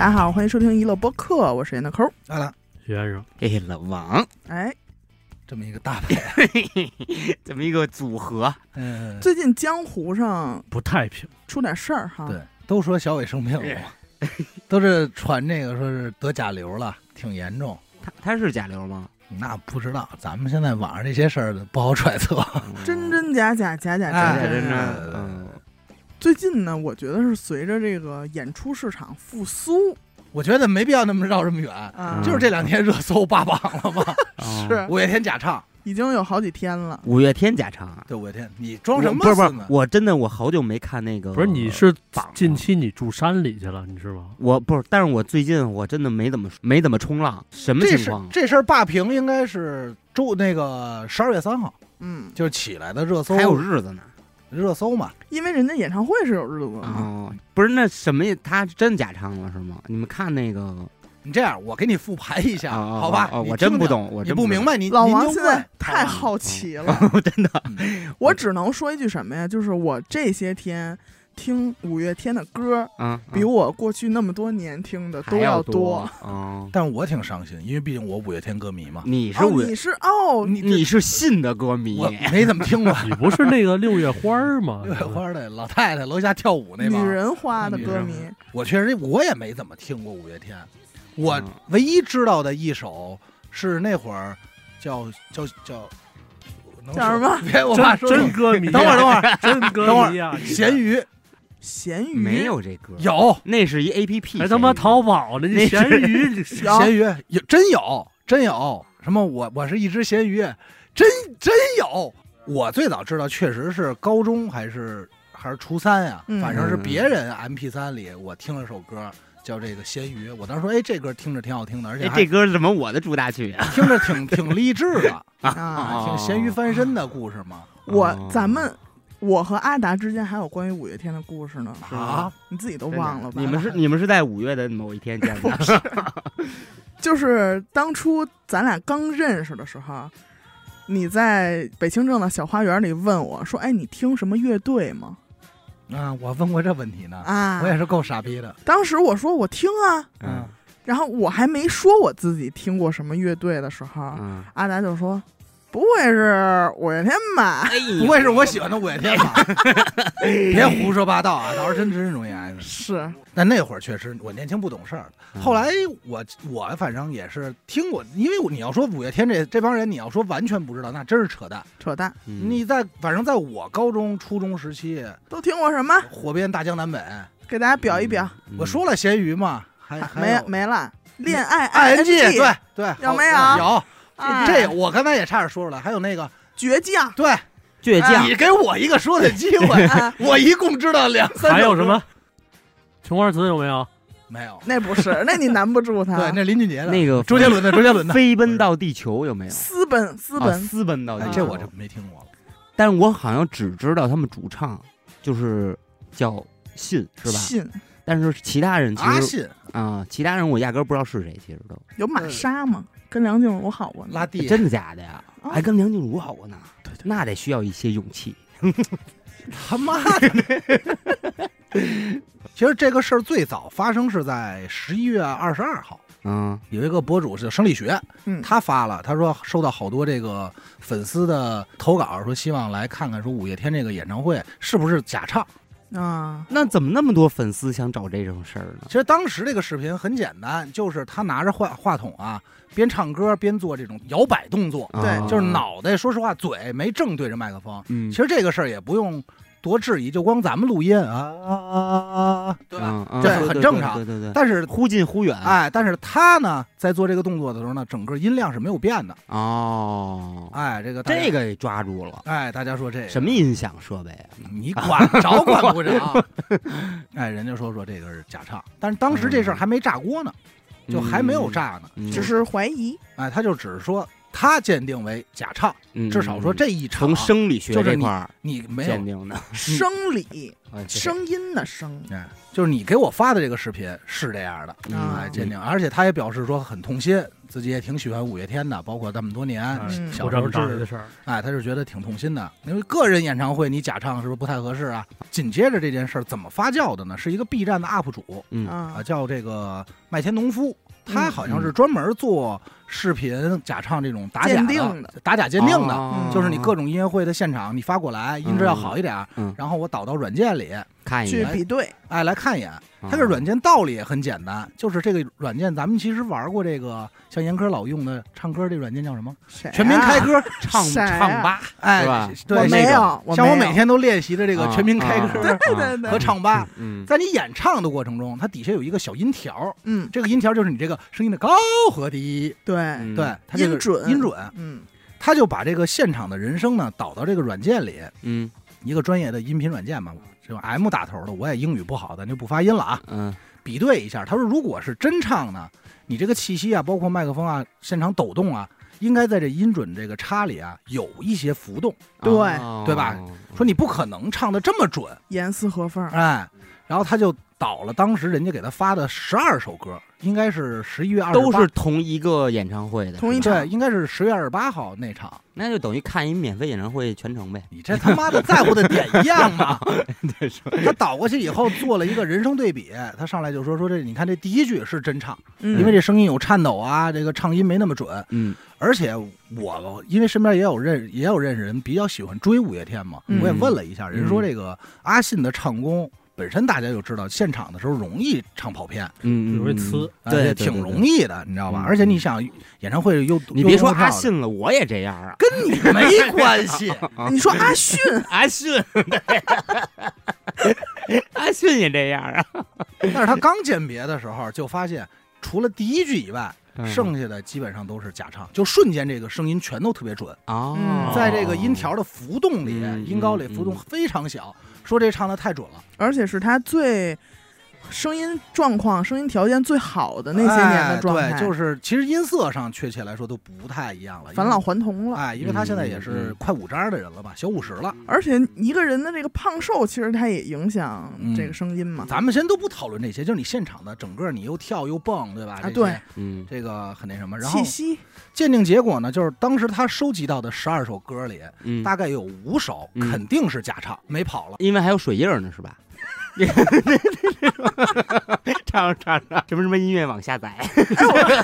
大家好，欢迎收听娱乐播客，我是闫德抠。来了，徐先生，嘿嘿，老王，哎，这么一个大配，这么一个组合，嗯，最近江湖上不太平，出点事儿哈。对，都说小伟生病了嘛，都是传这个说是得甲流了，挺严重。他他是甲流吗？那不知道，咱们现在网上这些事儿不好揣测。真真假假，假假哎真真真。最近呢，我觉得是随着这个演出市场复苏我觉得没必要那么绕这么远，就是这两天热搜霸榜了嘛。哦是五月天假唱，已经有好几天了。五月天假唱啊。对五月天，你装什么不是不是，我真的我好久没看那个，不是你是榜了近期你住山里去了，你是吗？我不是，但是我最近我真的没怎么没怎么冲浪，什么这事情况？这事儿霸屏应该是周那个十二月三号，嗯，就是起来的热搜，还有日子呢。热搜嘛。因为人家演唱会是有日子的嘛。哦，不是那什么，他真假唱了是吗？你们看那个你这样，我给你复盘一下，好吧？哦你听听我真不懂我你真不明白，你老王您就问现在太好奇了，真的我只能说一句什么呀？就是我这些天听五月天的歌，嗯，比我过去那么多年听的都要多。哦，但我挺伤心，因为毕竟我五月天歌迷嘛，哦，你是五月，你是哦，你你是信的歌迷。我，没怎么听过。你不是那个六月花吗？六月花的老太太楼下跳舞那女，人花的歌迷，我确实我也没怎么听过五月天，我嗯。唯一知道的一首是那会儿叫叫叫叫什么？别，我怕真说真歌迷啊，等会儿等会儿，真歌迷啊！你咸鱼咸鱼没有这歌，有那是一 A P P，还他妈淘宝呢！这咸鱼，咸鱼有真有真有什么我我是一只咸鱼，真真有。我最早知道确实是高中还是还是初三呀、嗯反正是别人 M P 三里我听了首歌叫这个咸鱼，我当时说哎这歌听着挺好听的，而且这歌是怎么我的主打曲啊？听着挺挺励志的，啊。啊，挺咸鱼翻身的故事嘛。我哦咱们我和阿达之间还有关于五月天的故事呢，啊，你自己都忘了吧？你们是 你们是在五月的某一天见的？就是当初咱俩刚认识的时候，你在北清正的小花园里问我说：“哎，你听什么乐队吗啊，我问过这问题？”呢，啊我，也是够傻逼的。当时我说我听啊，嗯然后我还没说我自己听过什么乐队的时候，嗯，阿达就说：“不会是五月天吧哎不会是我喜欢的五月天吧？别胡说八道啊！到时候真真容易挨着。？”是，但那会儿确实我年轻不懂事儿，嗯后来我我反正也是听过，因为你要说五月天这这帮人，你要说完全不知道，那真是扯淡。扯淡，嗯你在反正在我高中、初中时期，都听过什么？火遍大江南北。给大家表一表，嗯我说了咸鱼嘛，还还没有没了。恋爱 I N G，对对，有没有有哎这我刚才也差点说出来，还有那个倔强，对，倔强你给我一个说的机会，啊我一共知道两三。还有什？么？琼花瓷有没有？没有。那不是，那你难不住他。对，那林俊杰的那个周杰伦的，周杰伦的。飞奔到地球有没有？私奔，私啊奔，私奔到地哎，球，这我就没听过了。但是我好像只知道他们主唱就是叫信是吧？信但是其他人其实信啊，其他人我压根儿不知道是谁，其实都有玛莎吗？跟梁静茹好过呢。拉地，真的假的呀？啊还跟梁静茹好过呢？那得需要一些勇气。他妈的！其实这个事儿最早发生是在十一月二十二号，嗯有一个博主是生理学，嗯，他发了，他说收到好多这个粉丝的投稿，说希望来看看说五月天这个演唱会是不是假唱。啊，那怎么那么多粉丝想找这种事儿呢其？实当时这个视频很简单，就是他拿着话话筒啊，边唱歌边做这种摇摆动作，对啊就是脑袋，说实话嘴没正对着麦克风。嗯其实这个事儿也不用多质疑，就光咱们录音啊啊啊啊啊，对吧？这很正常对对对，但是忽近忽远。哎，但是他呢，在做这个动作的时候呢，整个音量是没有变的。哦，哎，这个这，个给抓住了。哎，大家说这个什么音响设备啊？你管着管不着？哎，人家说说这个是假唱，但是当时这事儿还没炸锅呢，就还没有炸呢。嗯，只是怀疑。哎，他就只是说他鉴定为假唱，嗯至少说这一场从生理学就这块儿你没有鉴定的。生理声音的声，哎，就是你给我发的这个视频是这样的，啊哎，鉴定，而且他也表示说很痛心，自己也挺喜欢五月天的，包括这么多年，嗯小时候不这么大是的事儿，哎，他就觉得挺痛心的，因为个人演唱会你假唱是不是不太合适啊？紧接着这件事儿怎么发酵的呢？是一个 B 站的 UP 主嗯啊啊，叫这个麦田农夫，他嗯好像是专门做视频假唱这种打假鉴定的。打假鉴定的。哦。就是你各种音乐会的现场，你发过来，音质要好一点，嗯。然后我导到软件里，去看一眼，比对，哎，来看一眼。啊它这软件道理也很简单，就是这个软件，咱们其实玩过这个，像严科老用的唱歌这软件叫什么？全民开歌，唱 唱吧，哎对，我没有，像我每天都练习的这个啊全民开歌啊对对对。和唱吧，嗯在你演唱的过程中，它底下有一个小音条，嗯，这个音条就是你这个声音的高和低，对，嗯对，他这个音准音准，嗯。他就把这个现场的人声呢导到这个软件里，嗯。一个专业的音频软件嘛，这种 M 打头的，我也英语不好，咱就不发音了啊。嗯。比对一下，他说如果是真唱呢，你这个气息啊，包括麦克风啊，现场抖动啊，应该在这音准这个差里啊有一些浮动，对哦。对吧？说你不可能唱的这么准，严丝合缝，哎，然后他就导了当时人家给他发的十二首歌，应该是十一月二都是同一个演唱会的，同一场对，应该是十月二十八号那场。那就等于看一免费演唱会全程呗。你这他妈的在乎的点一样吗？他倒过去以后做了一个人声对比，他上来就说说这，你看这第一句是真唱，嗯因为这声音有颤抖啊，这个唱音没那么准，嗯而且我因为身边也有认也有认识人比较喜欢追五月天嘛，嗯我也问了一下，人说这个阿信的唱功。本身大家就知道，现场的时候容易唱跑偏，嗯，容易呲啊对，挺容易。的，你知道吧？嗯而且你想，演唱会又你别说阿信了，我也这样啊。跟你没 关系，你说阿迅，阿信，阿信也这样啊。但是他刚鉴别的时候就发现，除了第一句以外，嗯剩下的基本上都是假唱，就瞬间这个声音全都特别准，哦嗯，在这个音条的浮动里，嗯音高里浮动嗯非常小，说这唱的太准了。而且是他最声音状况、声音条件最好的那些年的状态，哎对，就是其实音色上确切来说都不太一样了，返老还童了。哎，因为他现在也嗯是嗯快五张的人了吧，小五十了。而且一个人的这个胖瘦，其实他也影响嗯这个声音嘛。咱们先都不讨论这些，就是你现场的整个你又跳又蹦，对吧？这些啊对，嗯这个很那什么。然后气息，鉴定结果呢，就是当时他收集到的十二首歌里，嗯，大概有五首嗯肯定是假唱，没跑了。因为还有水印呢，是吧？唱唱唱，什么什么音乐网下载，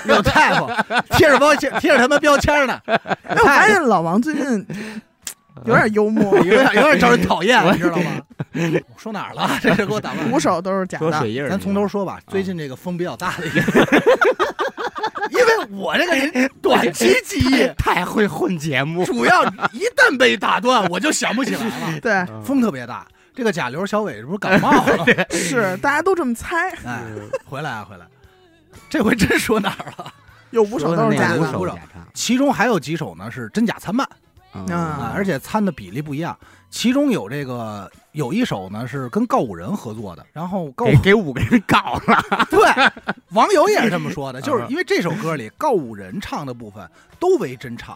有大夫贴着标签，贴着他妈标签呢，哎，我发现老王最近有点幽默，有点有点招人讨厌，你知道吗？我说哪儿了？这是给我打乱。五首都是假的。说水印儿，咱从头说吧。最近这个风比较大的一个，因为我这个人短期记忆，太会混节目，主要一旦被打断，我就想不起来了。对，风特别大，这个甲流小伟是不是感冒了？是大家都这么猜，哎，回来啊，回来。这回真说哪儿了？有五首都是假五的。首五假唱其中还有几首呢是真假参半啊啊，而且参的比例不一样。其中有这个有一首呢是跟告五人合作的，然后告给给五个人搞了，对网友也是这么说的，就是因为这首歌里告五人唱的部分都为真唱，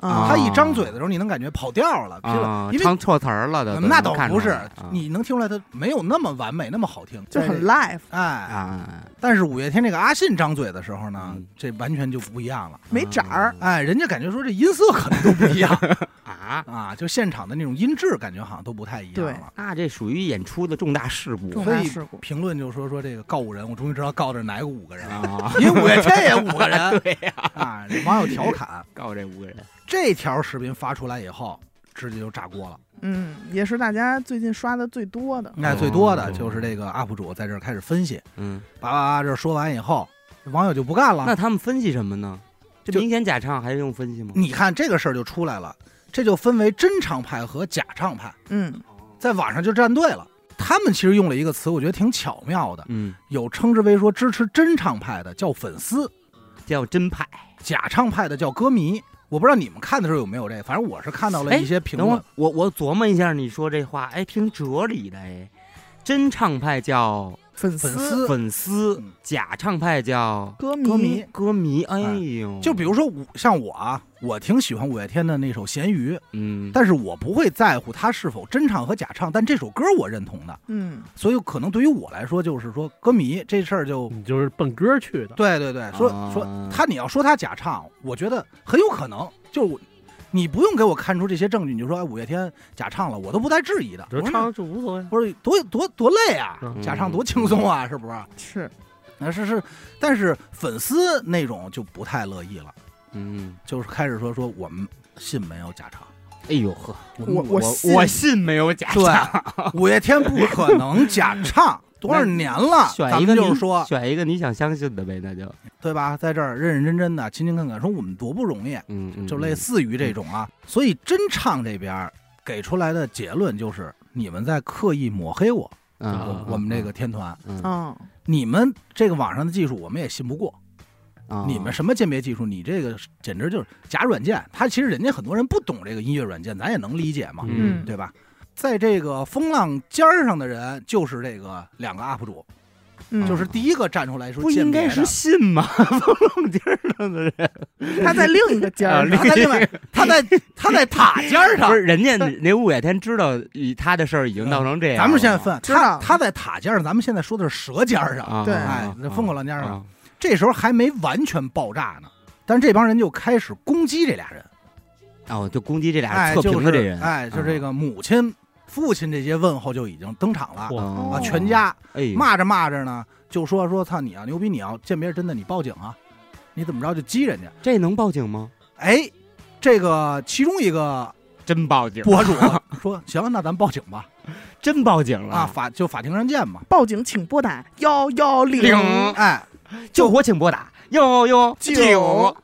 啊。他一张嘴的时候你能感觉跑调了，啊，因为唱错词儿了的，那倒不是你能听出来他没有那么完美，那么好听，就很 live，哎。啊，但是五月天这个阿信张嘴的时候呢嗯，这完全就不一样了。没褶儿。哎，人家感觉说这音色可能都不一样。啊，啊，就现场的那种音质感觉好像都不太一样了。那这属于演出的重大事故重所以大事故。评论就说说这个告五人，我终于知道告的是哪个五个人了，啊！因为五月天也五个人。对呀，啊。网友调侃，告这五个人，这条视频发出来以后，直接就炸锅了。嗯，也是大家最近刷的最多的。那最多的哦就是这个 UP 主在这儿开始分析，嗯，叭叭叭，这说完以后，网友就不干了。那他们分析什么呢？这明显假唱还用分析吗？你看这个事儿就出来了，这就分为真唱派和假唱派，嗯，在网上就站队了。他们其实用了一个词，我觉得挺巧妙的，嗯，有称之为说支持真唱派的叫粉丝，叫真派。假唱派的叫歌迷。我不知道你们看的时候有没有这个，反正我是看到了哎一些评等会儿论。我我琢磨一下，你说这话，哎，挺哲理的哎。真唱派叫粉粉丝粉丝嗯，假唱派叫歌歌迷迷，歌迷。哎呦，就比如说我像我啊，我挺喜欢五月天的那首《咸鱼》，嗯，但是我不会在乎他是否真唱和假唱，但这首歌我认同的，嗯所以可能对于我来说，就是说歌迷这事儿就你就是奔歌去的。对对对，说啊说他你要说他假唱，我觉得很有可能，就是我你不用给我看出这些证据，你就说哎五月天假唱了，我都不带质疑的。就唱就无所谓。不是多多多累啊，嗯假唱多轻松啊，是不是？是，那是是，但是粉丝那种就不太乐意了，嗯，就是开始说说我们信没有假唱，哎呦呵，我我我信。我信没有假唱，对五月天不可能假唱，多少年了，咱选一个你们就是说。选一个你想相信的呗，那就，对吧，在这儿认认真真的、勤勤恳恳说我们多不容易，嗯嗯，就类似于这种啊。所以真唱这边给出来的结论就是，你们在刻意抹黑我，嗯，啊嗯我们这个，天团，嗯。嗯你们这个网上的技术我们也信不过。啊你们什么鉴别技术？你这个简直就是假软件。他其实人家很多人不懂这个音乐软件，咱也能理解嘛，嗯对吧？在这个风浪尖儿上的人，就是这个两个 UP 主，嗯，就是第一个站出来说不应该是。信吗？风浪尖儿上的人，他在另一个尖啊儿他在另外，他在他在塔尖儿上不是，人家那五月天知道以他的事儿已经闹成这样了，咱们现在分，他他在塔尖上，咱们现在说的是舌尖上。啊，对哎，那风口浪尖上，啊这时候还没完全爆炸呢，但是这帮人就开始攻击这俩人，哦，就攻击这俩哎，测就是评的这人，哎，就这个母亲、父亲这些问候就已经登场了哦啊，全家哎骂着骂着呢，就说说操你啊，牛逼你要鉴别是真的，你报警啊，你怎么着就激人家，这能报警吗？哎，这个其中一个真报警博主 说行，那咱报警吧，真报警了啊，法就法庭上见吧，报警，请拨打幺幺零。零哎，救火请拨打幺幺九九。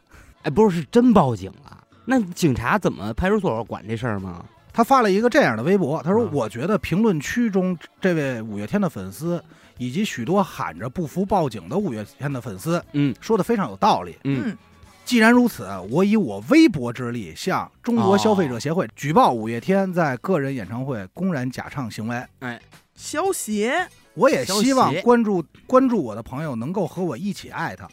哎，不是，是真报警了。那警察怎么派出所管这事儿吗？他发了一个这样的微博，他说：“嗯我觉得评论区中这位五月天的粉丝，以及许多喊着不服报警的五月天的粉丝，嗯说的非常有道理。嗯嗯既然如此，我以我微薄之力向中国消费者协会举报五月天在个人演唱会公然假唱行为。哎消协，我也希望关注关注我的朋友能够和我一起艾特。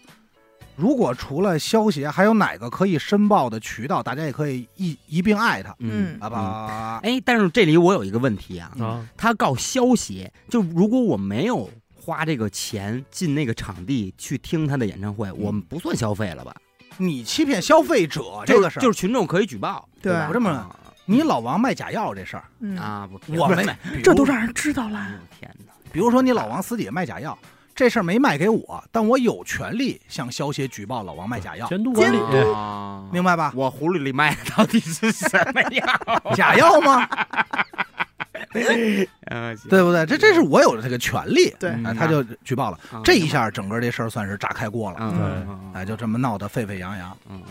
如果除了消协，还有哪个可以申报的渠道，大家也可以一一并艾特。嗯啊吧，哎，但是这里我有一个问题啊，啊，他告消协，就如果我没有花这个钱进那个场地去听他的演唱会，我们不算消费了吧？你欺骗消费者这个事儿，就是群众可以举报，对吧我这么啊你老王卖假药这事儿，嗯，啊，不，我没，比如这都让人知道了。哎呦天哪！比如说你老王私底下卖假药，这事儿没卖给我，但我有权利向消协举报老王卖假药，监督管理啊明白吧？我葫芦里卖的到底是什么药？假药吗？对不对？这这是我有的这个权利，对他就举报了。啊这一下，整个这事儿算是炸开锅了，哎，就这么闹得沸沸扬扬。嗯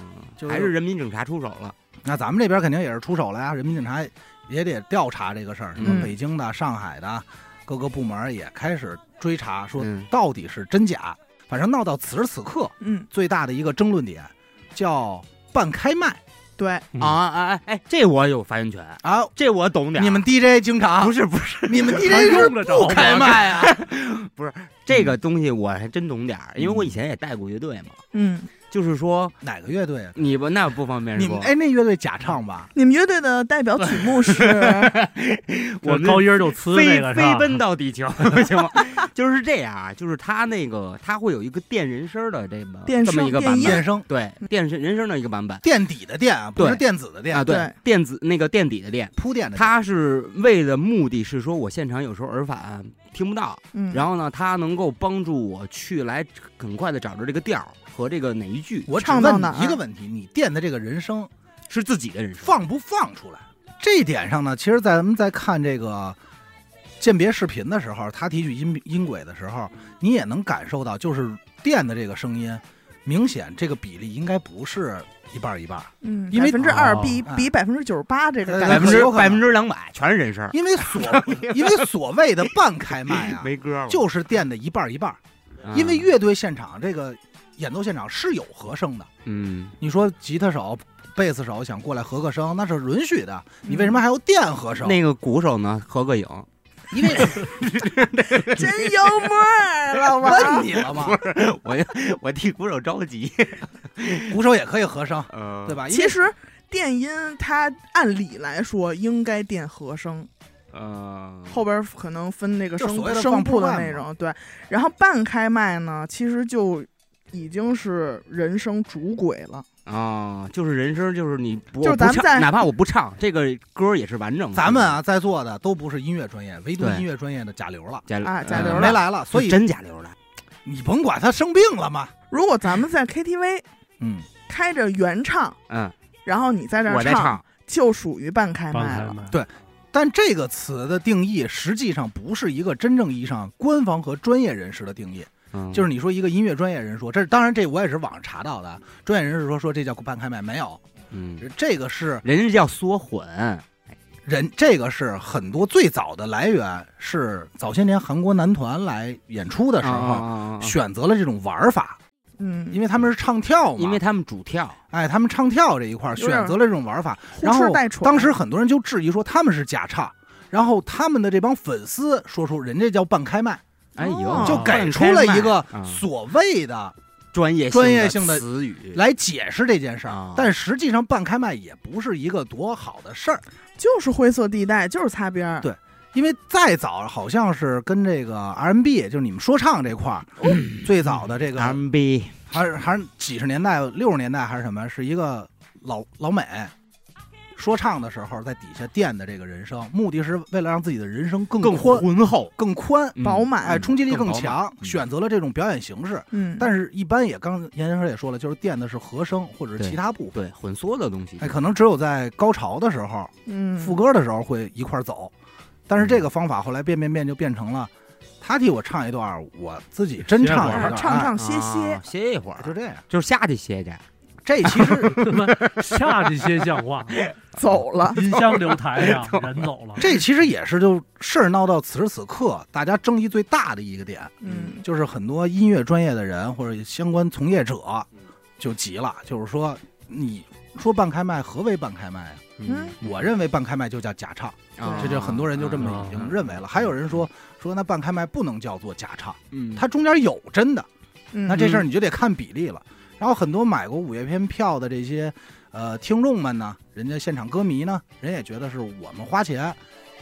还是人民警察出手了。那咱们这边肯定也是出手了呀，人民警察也得调查这个事儿，什么嗯北京的、上海的各个部门也开始追查，说嗯到底是真假。反正闹到此时此刻，嗯，最大的一个争论点叫半开麦对，嗯啊哎哎哎，这我有发言权，啊！这我懂点。你们 DJ 经常不是不是你们 DJ 是用得着不开麦啊？不是 这个东西，我还真懂点儿，因为我以前也带过乐队嘛。嗯，就是说，哪个乐队啊？你不那不方便说。你们哎，那乐队假唱吧？你们乐队的代表曲目是 我高音儿就呲飞那个是吧飞奔到地球，行吗？就是这样啊，就是他那个他会有一个电人声的这么电这么一个版本，电声对电声人声的一个版本垫底的垫啊，不是电子的电啊，对对电子那个垫底的垫，铺垫的。他是为的目的是说我现场有时候耳返听不到，嗯，然后呢，他能够帮助我去来很快的找着这个调儿和这个哪一句我只问唱到哪你一个问题：你垫的这个人声是自己的人声。放不放出来？这一点上呢，其实，在咱们在看这个鉴别视频的时候，他提取音音轨的时候，你也能感受到，就是电的这个声音，明显这个比例应该不是一半儿一半儿，嗯，因为百分之二哦比哎比百分之九十八这个百分之有可能百分之两百全是人声，因为所 因为所谓的半开麦啊，没歌了。就是垫的一半儿一半因为乐队现场这个演奏现场是有和声的。嗯，你说吉他手、贝斯手想过来合个声，那是允许的。你嗯为什么还要电和声？那个鼓手呢合个影，因为 真幽默儿，老王问。你了吗？我我替鼓手着急，鼓手也可以和声，呃对？吧？其实电音它按理来说应该电和声，呃，后边可能分那个声部的那种，对。然后半开麦呢，其实就已经是人生主轨了。啊，就是人生，就是你不就是咱们在哪怕我不唱，这个歌也是完整的。咱们啊，在座的都不是音乐专业，唯独音乐专业的贾流了，贾啊加呃流了。没来了，所以真贾流来，你甭管他生病了吗，如果咱们在 KTV 嗯，开着原唱，嗯，然后你在这唱，就属于半开麦了。帮开麦，但这个词的定义实际上不是一个真正意义上官方和专业人士的定义，嗯。就是你说一个音乐专业人说，这当然这我也是网上查到的，专业人士说说这叫半开麦没有，嗯，这个是人家叫缩混，人这个是很多最早的来源是早些年韩国男团来演出的时候。啊选择了这种玩法，嗯，因为他们是唱跳嘛，因为他们主跳，哎，他们唱跳这一块选择了这种玩法，然后。当时很多人就质疑说他们是假唱，然后他们的这帮粉丝说出人家叫半开麦，哎呦，哦。就给出了一个嗯所谓的专业专业性的词语。来解释这件事儿啊，但实际上半开麦也不是一个多好的事儿，就是灰色地带，就是擦边儿。对因为再早好像是跟这个 R&B，就是你们说唱这块儿，最早的这个 R&B 还是还是几十年代、六十年代还是什么，是一个老老美说唱的时候在底下垫的这个人声，目的是为了让自己的人声更更宽、浑厚，更宽，嗯饱满哎，冲击力更强，嗯。选择了这种表演形式。嗯，但是，一般也刚严先生也说了，就是垫的是和声或者是其他部分，对混缩的东西，哎，可能只有在高潮的时候、嗯，副歌的时候会一块儿走。但是这个方法后来变变变就变成了，他替我唱一段，我自己真唱一段，啊唱哎唱歇歇。啊，歇一会儿，就这样。就是下去歇去，这其实 下去些像话，走了。音箱留台上，人走了。这其实也是就事儿闹到此时此刻，大家争议最大的一个点，嗯，就是很多音乐专业的人或者相关从业者就急了，就是说你说半开麦，何为半开麦啊？嗯我认为半开麦就叫假唱，啊这就很多人就这么已经认为了。还有人说说那半开麦不能叫做假唱，嗯，它中间有真的，嗯，那这事儿你就得看比例了。然后很多买过五月天票的这些呃听众们呢，人家现场歌迷呢，人也觉得是我们花钱，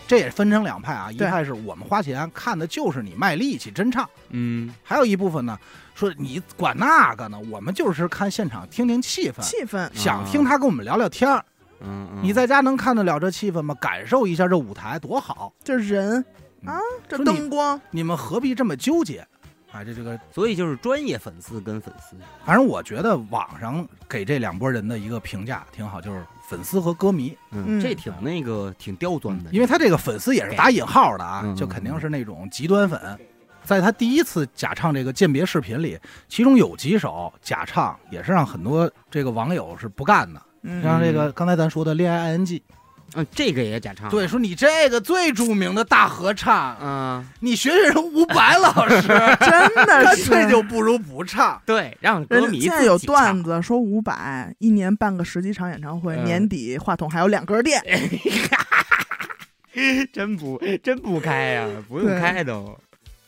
这也分成两派啊，一派是我们花钱看的就是你卖力气真唱，嗯。还有一部分呢说你管那个呢，我们就是看现场听听气氛，气氛，想听他跟我们聊聊天儿。嗯，嗯。你在家能看得了这气氛吗？感受一下这舞台多好，这人嗯啊，这灯光，你们何必这么纠结？啊，这这个，所以就是专业粉丝跟粉丝，反正我觉得网上给这两拨人的一个评价挺好，就是粉丝和歌迷，嗯这挺那个挺刁钻的，因为他这个粉丝也是打引号的啊嗯，就肯定是那种极端粉。在他第一次假唱这个鉴别视频里，其中有几首假唱也是让很多这个网友是不干的，嗯，像这个刚才咱说的《恋爱 ING》，嗯，这个也假唱，对，说你这个最著名的大合唱，嗯，你学学人伍佰老师，真的干是脆就不如不唱。对，让人歌迷现在有段子说伍佰一年办个十几场演唱会，嗯年底话筒还有两根电，真不真不开呀、不用开都。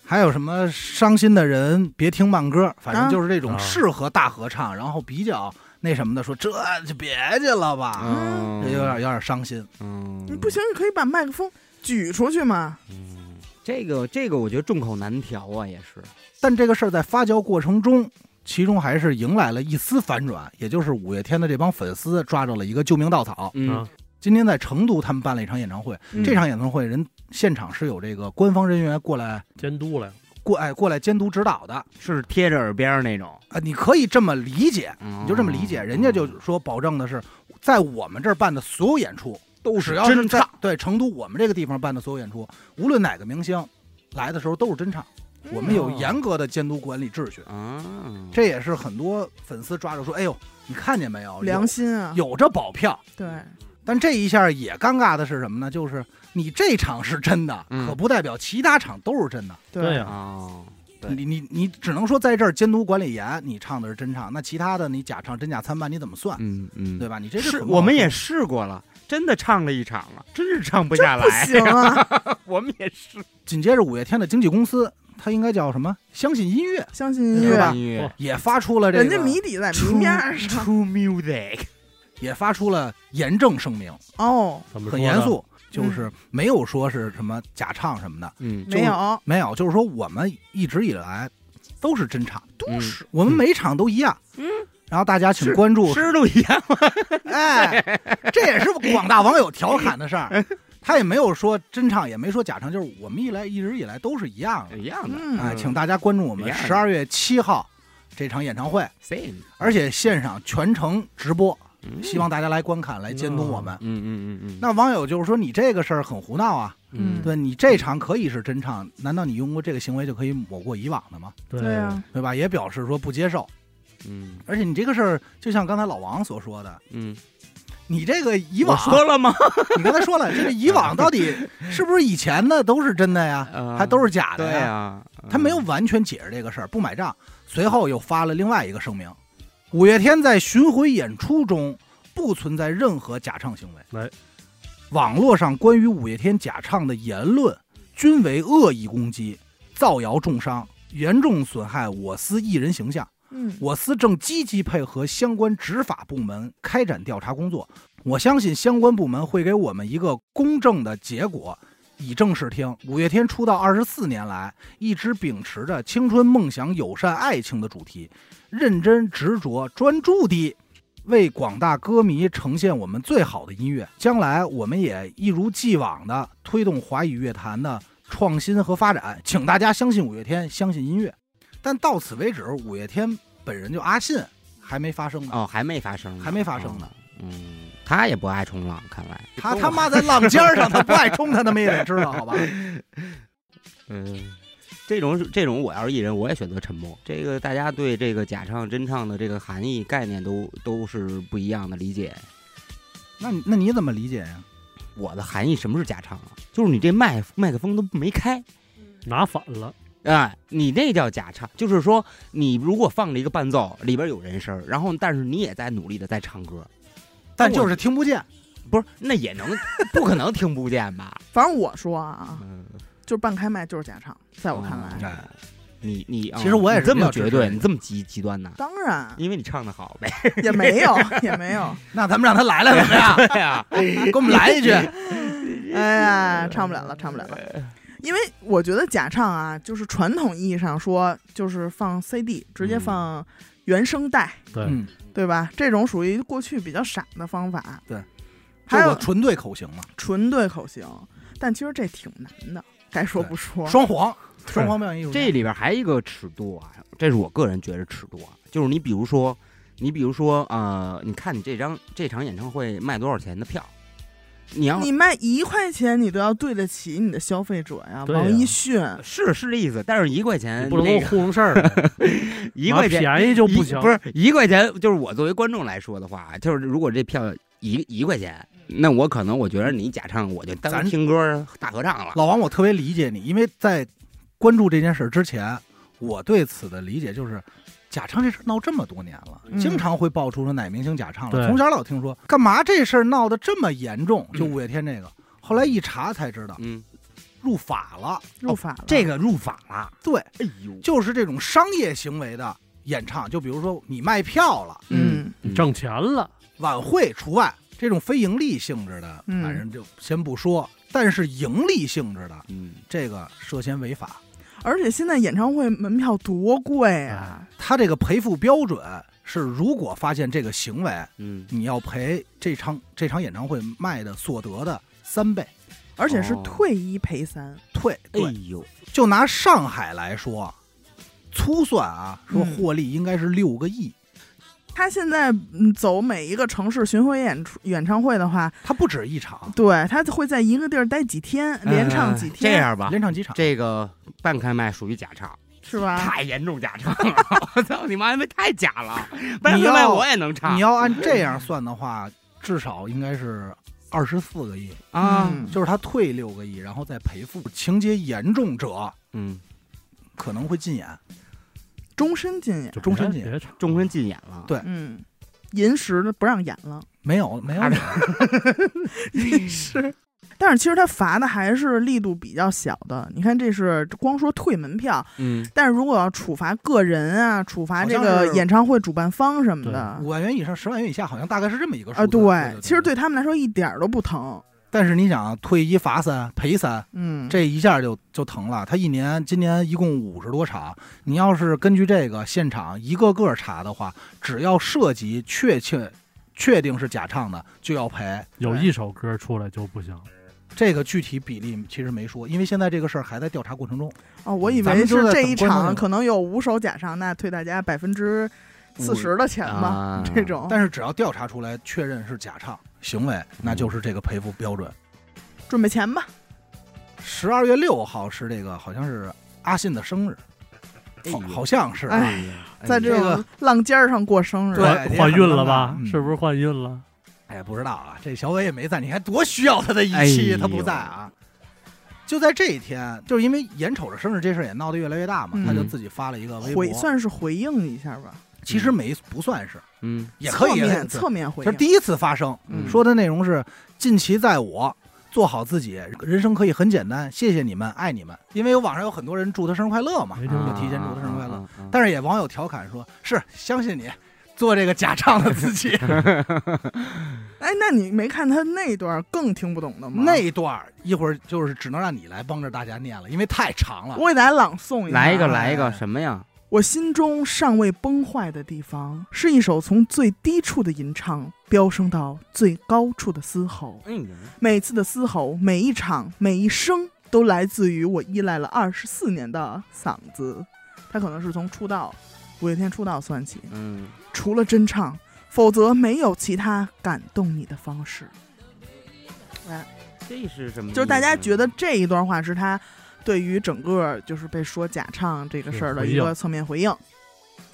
还有什么伤心的人别听慢歌，反正就是这种啊。适合大合唱，然后比较那什么的，说这就别去了吧，嗯，这有点有点伤心。嗯，你不行，你可以把麦克风举出去嘛。嗯，这个这个我觉得众口难调啊，也是。但这个事儿在发酵过程中，其中还是迎来了一丝反转，也就是五月天的这帮粉丝抓着了一个救命稻草。嗯啊今天在成都，他们办了一场演唱会，嗯这场演唱会人现场是有这个官方人员过来监督了，过哎过来监督指导的。是贴着耳边儿那种，啊，你可以这么理解，你你就这么理解，人家就说保证的是，在我们这儿办的所有演出，都只要是在真唱，对成都我们这个地方办的所有演出，无论哪个明星来的时候都是真唱，我们有哦严格的监督管理秩序，啊，这也是很多粉丝抓着说，哎呦，你看见没有，良心啊，有有这保票。对，但这一下也尴尬的是什么呢？就是你这场是真的，嗯可不代表其他场都是真的。对呀你你你只能说在这儿监督管理严，你唱的是真唱，那其他的你假唱真假参半，你怎么算？嗯嗯，对吧？你这是我们也试过了，真的唱了一场了，真是唱不下不来。行啊！我们也是紧接着五月天的经纪公司，他应该叫什么？相信音乐相信音乐，音乐也发出了这个，人家谜底在谜面上 True Music，也发出了严正声明，哦，怎么说呢很严肃，就是没有说是什么假唱什么的，嗯，没有，没有，就是说我们一直以来都是真唱，都是我们每场都一样。嗯，然后大家请关注，吃都一样。哎，这也是广大网友调侃的事儿。他也没有说真唱，也没说假唱，就是我们一来一直以来都是一样的。一样的，嗯。哎，请大家关注我们十二月七号这场演唱会，而且现场全程直播，嗯希望大家来观看，来监督我们。嗯嗯嗯嗯，那网友就是说你这个事儿很胡闹啊，嗯对你这场可以是真唱，难道你用过这个行为就可以抹过以往的吗？对啊，对吧？也表示说不接受，嗯而且你这个事儿就像刚才老王所说的，嗯，你这个以往，说了吗？你刚才说了，这个以往到底是不是以前的都是真的呀，呃 还都是假的？呀，他没有完全解释这个事儿，不买账。随后又发了另外一个声明：五月天在巡回演出中不存在任何假唱行为。哎网络上关于五月天假唱的言论均为恶意攻击、造谣重伤，严重损害我司艺人形象。嗯，我司正积极配合相关执法部门开展调查工作，我相信相关部门会给我们一个公正的结果，以正视听。五月天出道二十四年来，一直秉持着青春梦想、友善爱情的主题，认真执着、专注地为广大歌迷呈现我们最好的音乐。将来我们也一如既往的推动华语乐坛的创新和发展，请大家相信五月天，相信音乐。但到此为止，五月天本人就阿信还没发生呢。哦，还没发生，还没发生呢哦。嗯，他也不爱冲浪，看来他他妈在浪尖上，他不爱冲，他他妈也得知道，好吧？嗯，这种这种，我要是艺人，我也选择沉默。这个大家对这个假唱真唱的这个含义概念都都是不一样的理解。那你那你怎么理解呀？我的含义什么是假唱啊？就是你这麦麦克风都没开，拿反了，啊，你那叫假唱，就是说你如果放了一个伴奏，里边有人声，然后但是你也在努力的在唱歌，但就是听不见。不是那也能 不可能听不见吧？反正我说啊，嗯，就是半开麦就是假唱，在我看来，哦你你其实我也是这么绝对，你这么极极端呢？当然因为你唱的好呗。也没有 也没有，那咱们让他来了怎么样？对呀，给我们来一句。哎呀，唱不了了，唱不了了。因为我觉得假唱啊，就是传统意义上说，就是放 CD 直接嗯放原声带，对，嗯，对吧？这种属于过去比较傻的方法。对，还有纯对口型嘛，纯对口型，但其实这挺难的，该说不说。双簧，双簧表演艺术。这里边还有一个尺度啊，这是我个人觉得尺度啊，就是你比如说，你比如说呃，你看你这张这场演唱会卖多少钱的票，你要你卖一块钱，你都要对得起你的消费者呀。王一迅，是是这意思，但是一块钱不能那个够糊弄事儿的，一块钱便宜就不行，一不是一块钱，就是我作为观众来说的话，就是如果这票一一块钱，那我可能我觉得你假唱，我就当咱听歌大合唱了。老王，我特别理解你，因为在关注这件事之前，我对此的理解就是，假唱这事闹这么多年了，嗯经常会爆出说哪明星假唱了。对从小老听说，干嘛这事儿闹得这么严重？就嗯五月天这个，后来一查才知道嗯，入法了。入法了。这个入法了，对，哎呦，就是这种商业行为的演唱，就比如说你卖票了，嗯，挣钱了，晚会除外，这种非盈利性质的，嗯反正就先不说。但是盈利性质的，嗯，这个涉嫌违法。而且现在演唱会门票多贵啊！他这个赔付标准是，如果发现这个行为，嗯，你要赔这场这场演唱会卖的所得的三倍而且是哦退一赔三。退。哎对，呦，就拿上海来说，粗算啊，说嗯获利应该是六个亿。他现在嗯走每一个城市巡回演出演唱会的话，他不止一场，对他会在一个地儿待几天，连唱几天。这，样吧，连唱几场。这个半开麦属于假唱，是吧？太严重假唱了，我操你妈，因为太假了，半你要开麦我也能唱，你要按这样算的话，至少应该是二十四个亿，啊，嗯。就是他退六个亿，然后再赔付。情节严重者嗯，可能会禁演。终身禁演。就终身禁别别唱，终身禁演了，对嗯，银石的不让演了。没有没有啊，是，但是其实他罚的还是力度比较小的。你看，这是光说退门票，嗯，但是如果要处罚个人啊，处罚这个演唱会主办方什么的五万元以上十万元以下，好像大概是这么一个数啊，字。对，其实对他们来说一点儿都不疼。但是你想，退一罚三赔三，嗯，这一下就就疼了。他一年今年一共五十多场，你要是根据这个现场一个个查的话，只要涉及确切确定是假唱的，就要赔。有一首歌出来就不行。这个具体比例其实没说，因为现在这个事儿还在调查过程中。哦，我以为是这一场可能有五首假唱，那退大家百分之四十的钱吧，啊这种。但是只要调查出来确认是假唱行为，那就是这个赔付标准。准备钱吧，十二月六号是这个好像是阿信的生日，好好像是。哎呀，在这这个浪尖儿上过生日，对怀怀孕了吧？嗯是不是怀孕了？哎，不知道啊，这小伟也没在，你看多需要他的一期，哎他不在啊。就在这一天，就是因为眼瞅着生日这事儿也闹得越来越大嘛，嗯他就自己发了一个微博回，算是回应一下吧，其实没不算是，嗯也可以侧面这侧面回应。这是第一次发生，嗯说的内容是近期在我。做好自己，人生可以很简单。谢谢你们，爱你们。因为有网上有很多人祝他生日快乐嘛，就提前祝他生日快乐。啊。啊啊但是也网友调侃说：“是相信你，做这个假唱的自己。哎，那你没看他那段更听不懂的吗？那一段一会儿就是只能让你来帮着大家念了，因为太长了。我给大家朗诵一下啊。来一个，来一哎个，什么呀？我心中尚未崩坏的地方，是一首从最低处的吟唱飙升到最高处的嘶吼。每次的嘶吼，每一场，每一声，都来自于我依赖了二十四年的嗓子。他可能是从出道，五月天出道算起，嗯，除了真唱，否则没有其他感动你的方式。这是什么？就是大家觉得这一段话是他对于整个就是被说假唱这个事儿的一个侧面回应。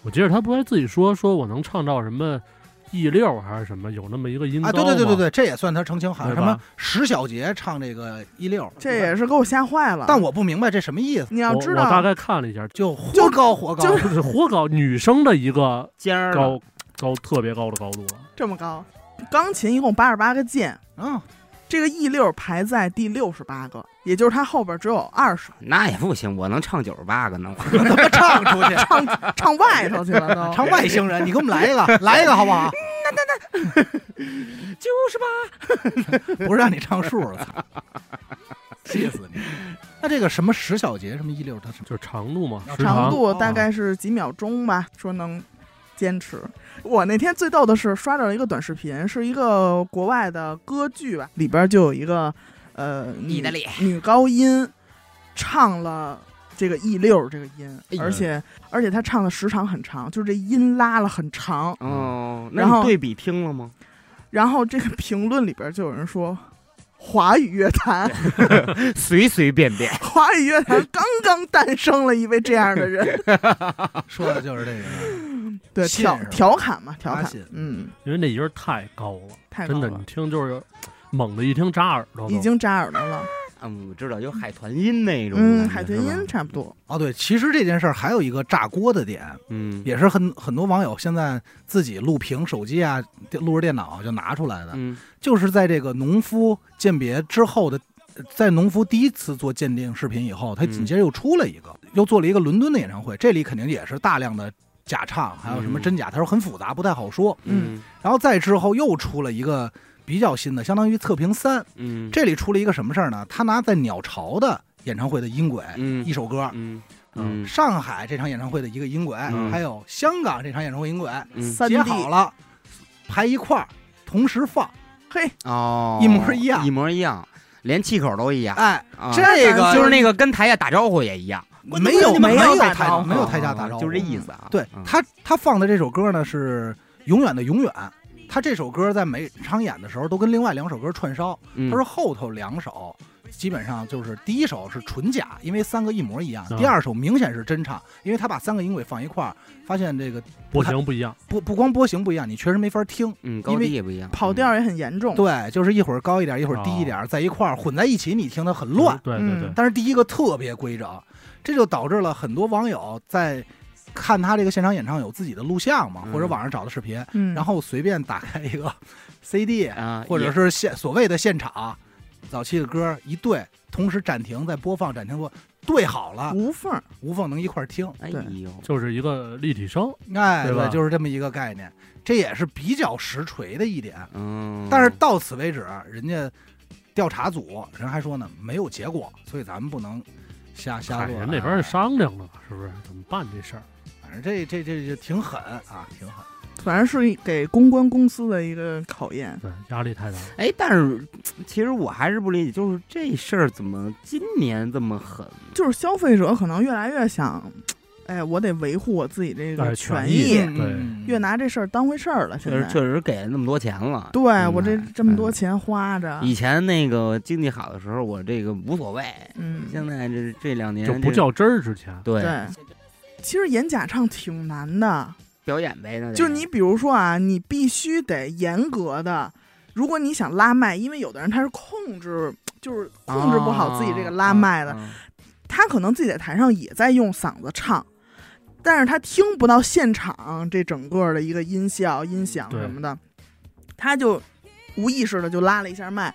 我记得他不还自己说说我能唱到什么 E 六还是什么，有那么一个音高啊，对对对对，对，这也算他澄清，好像什么石小杰唱这个 E 六，这也是给我吓坏了。但我不明白这什么意思，你要知道，我大概看了一下，就活高活高，就是活高女生的一个尖儿高高特别高的高度了。这么高，钢琴一共八十八个键，嗯，这个 E 六排在第六十八个，也就是他后边只有二十，那也不行，我能唱九十八个呢。他妈唱出去，唱唱外头去了都。唱外星人，你给我们来一个，来一个好不好？那那那，九十八，不是让你唱数了，气死你！那这个什么十小节什么一溜，它什么？就是长度嘛，长度大概是几秒钟吧，说能坚持。我那天最逗的是刷到了一个短视频，是一个国外的歌剧吧，里边就有一个呃你的脸。女高音唱了这个 E 六这个音，而且而且她唱的时长很长，就是这音拉了很长。哦，那然后你对比听了吗？然后这个评论里边就有人说。华语乐坛，随随便便，华语乐坛刚刚诞生了一位这样的人，说的就是这个，对，调是吧？调侃嘛，调侃信，嗯，因为那音儿太高了，太高真的，了你听就是猛的一听扎耳朵都。已经扎耳朵了。嗯，我知道有海豚音那种，嗯，海豚音差不多。哦，对，其实这件事儿还有一个炸锅的点，嗯，也是很很多网友现在自己录屏手机啊、录着电脑就拿出来的，嗯就是在这个农夫鉴别之后的，在农夫第一次做鉴定视频以后，他紧接着又出了一个，又做了一个伦敦的演唱会，这里肯定也是大量的假唱，还有什么真假，他说很复杂，不太好说。嗯然后再之后又出了一个比较新的，相当于测评三，嗯，这里出了一个什么事儿呢？他拿在鸟巢的演唱会的音轨，嗯一首歌。嗯嗯上海这场演唱会的一个音轨，嗯还有香港这场演唱会音轨，嗯三好了，排一块儿，同时放，嘿，哦，一模一样一模一样，连气口都一样。哎，啊这个就是那个跟台下打招呼也一样，没有没有没有台下打招呼，就是这意思啊。对嗯他他放的这首歌呢是永远的永远，他这首歌在每场演的时候都跟另外两首歌串烧，嗯他说后头两首。基本上就是第一首是纯假，因为三个一模一样；啊第二首明显是真唱，因为他把三个音轨放一块儿，发现这个波形不一样，不不光波形不一样，你确实没法听。嗯，高因为低也不一样，跑调也很严重。对，就是一会儿高一点，一会儿低一点，在一块儿混在一起，你听得很乱。对对对嗯，但是第一个特别规整，这就导致了很多网友在看他这个现场演唱有自己的录像嘛，嗯或者网上找的视频，嗯，然后随便打开一个 CD，啊，或者是现所谓的现场，早期的歌一对，同时暂停再播放，暂停播，对好了，无缝儿，无缝能一块儿听。哎呦，就是一个立体声，哎，对吧就是这么一个概念，这也是比较实锤的一点。嗯，但是到此为止，人家调查组人还说呢，没有结果，所以咱们不能瞎瞎嗨说。人那边哎商量了，是不是？怎么办这事儿？这这这这挺狠啊，挺狠。反正是给公关公司的一个考验。对，压力太大了。哎，但是其实我还是不理解，就是这事儿怎么今年这么狠？就是消费者可能越来越想，哎，我得维护我自己这哎个权益，对嗯越拿这事儿当回事儿了。确实现在确实给了那么多钱了。对我这嗯这么多钱花着，以前那个经济好的时候，我这个无所谓。嗯，现在这这两年就不较真儿，之前对对。其实演假唱挺难的，表演呗，那得。就你比如说啊，你必须得严格的，如果你想拉麦，因为有的人他是控制，就是控制不好自己这个拉麦的，啊他可能自己在台上也在用嗓子唱，但是他听不到现场这整个的一个音效、音响什么的，他就无意识的就拉了一下麦，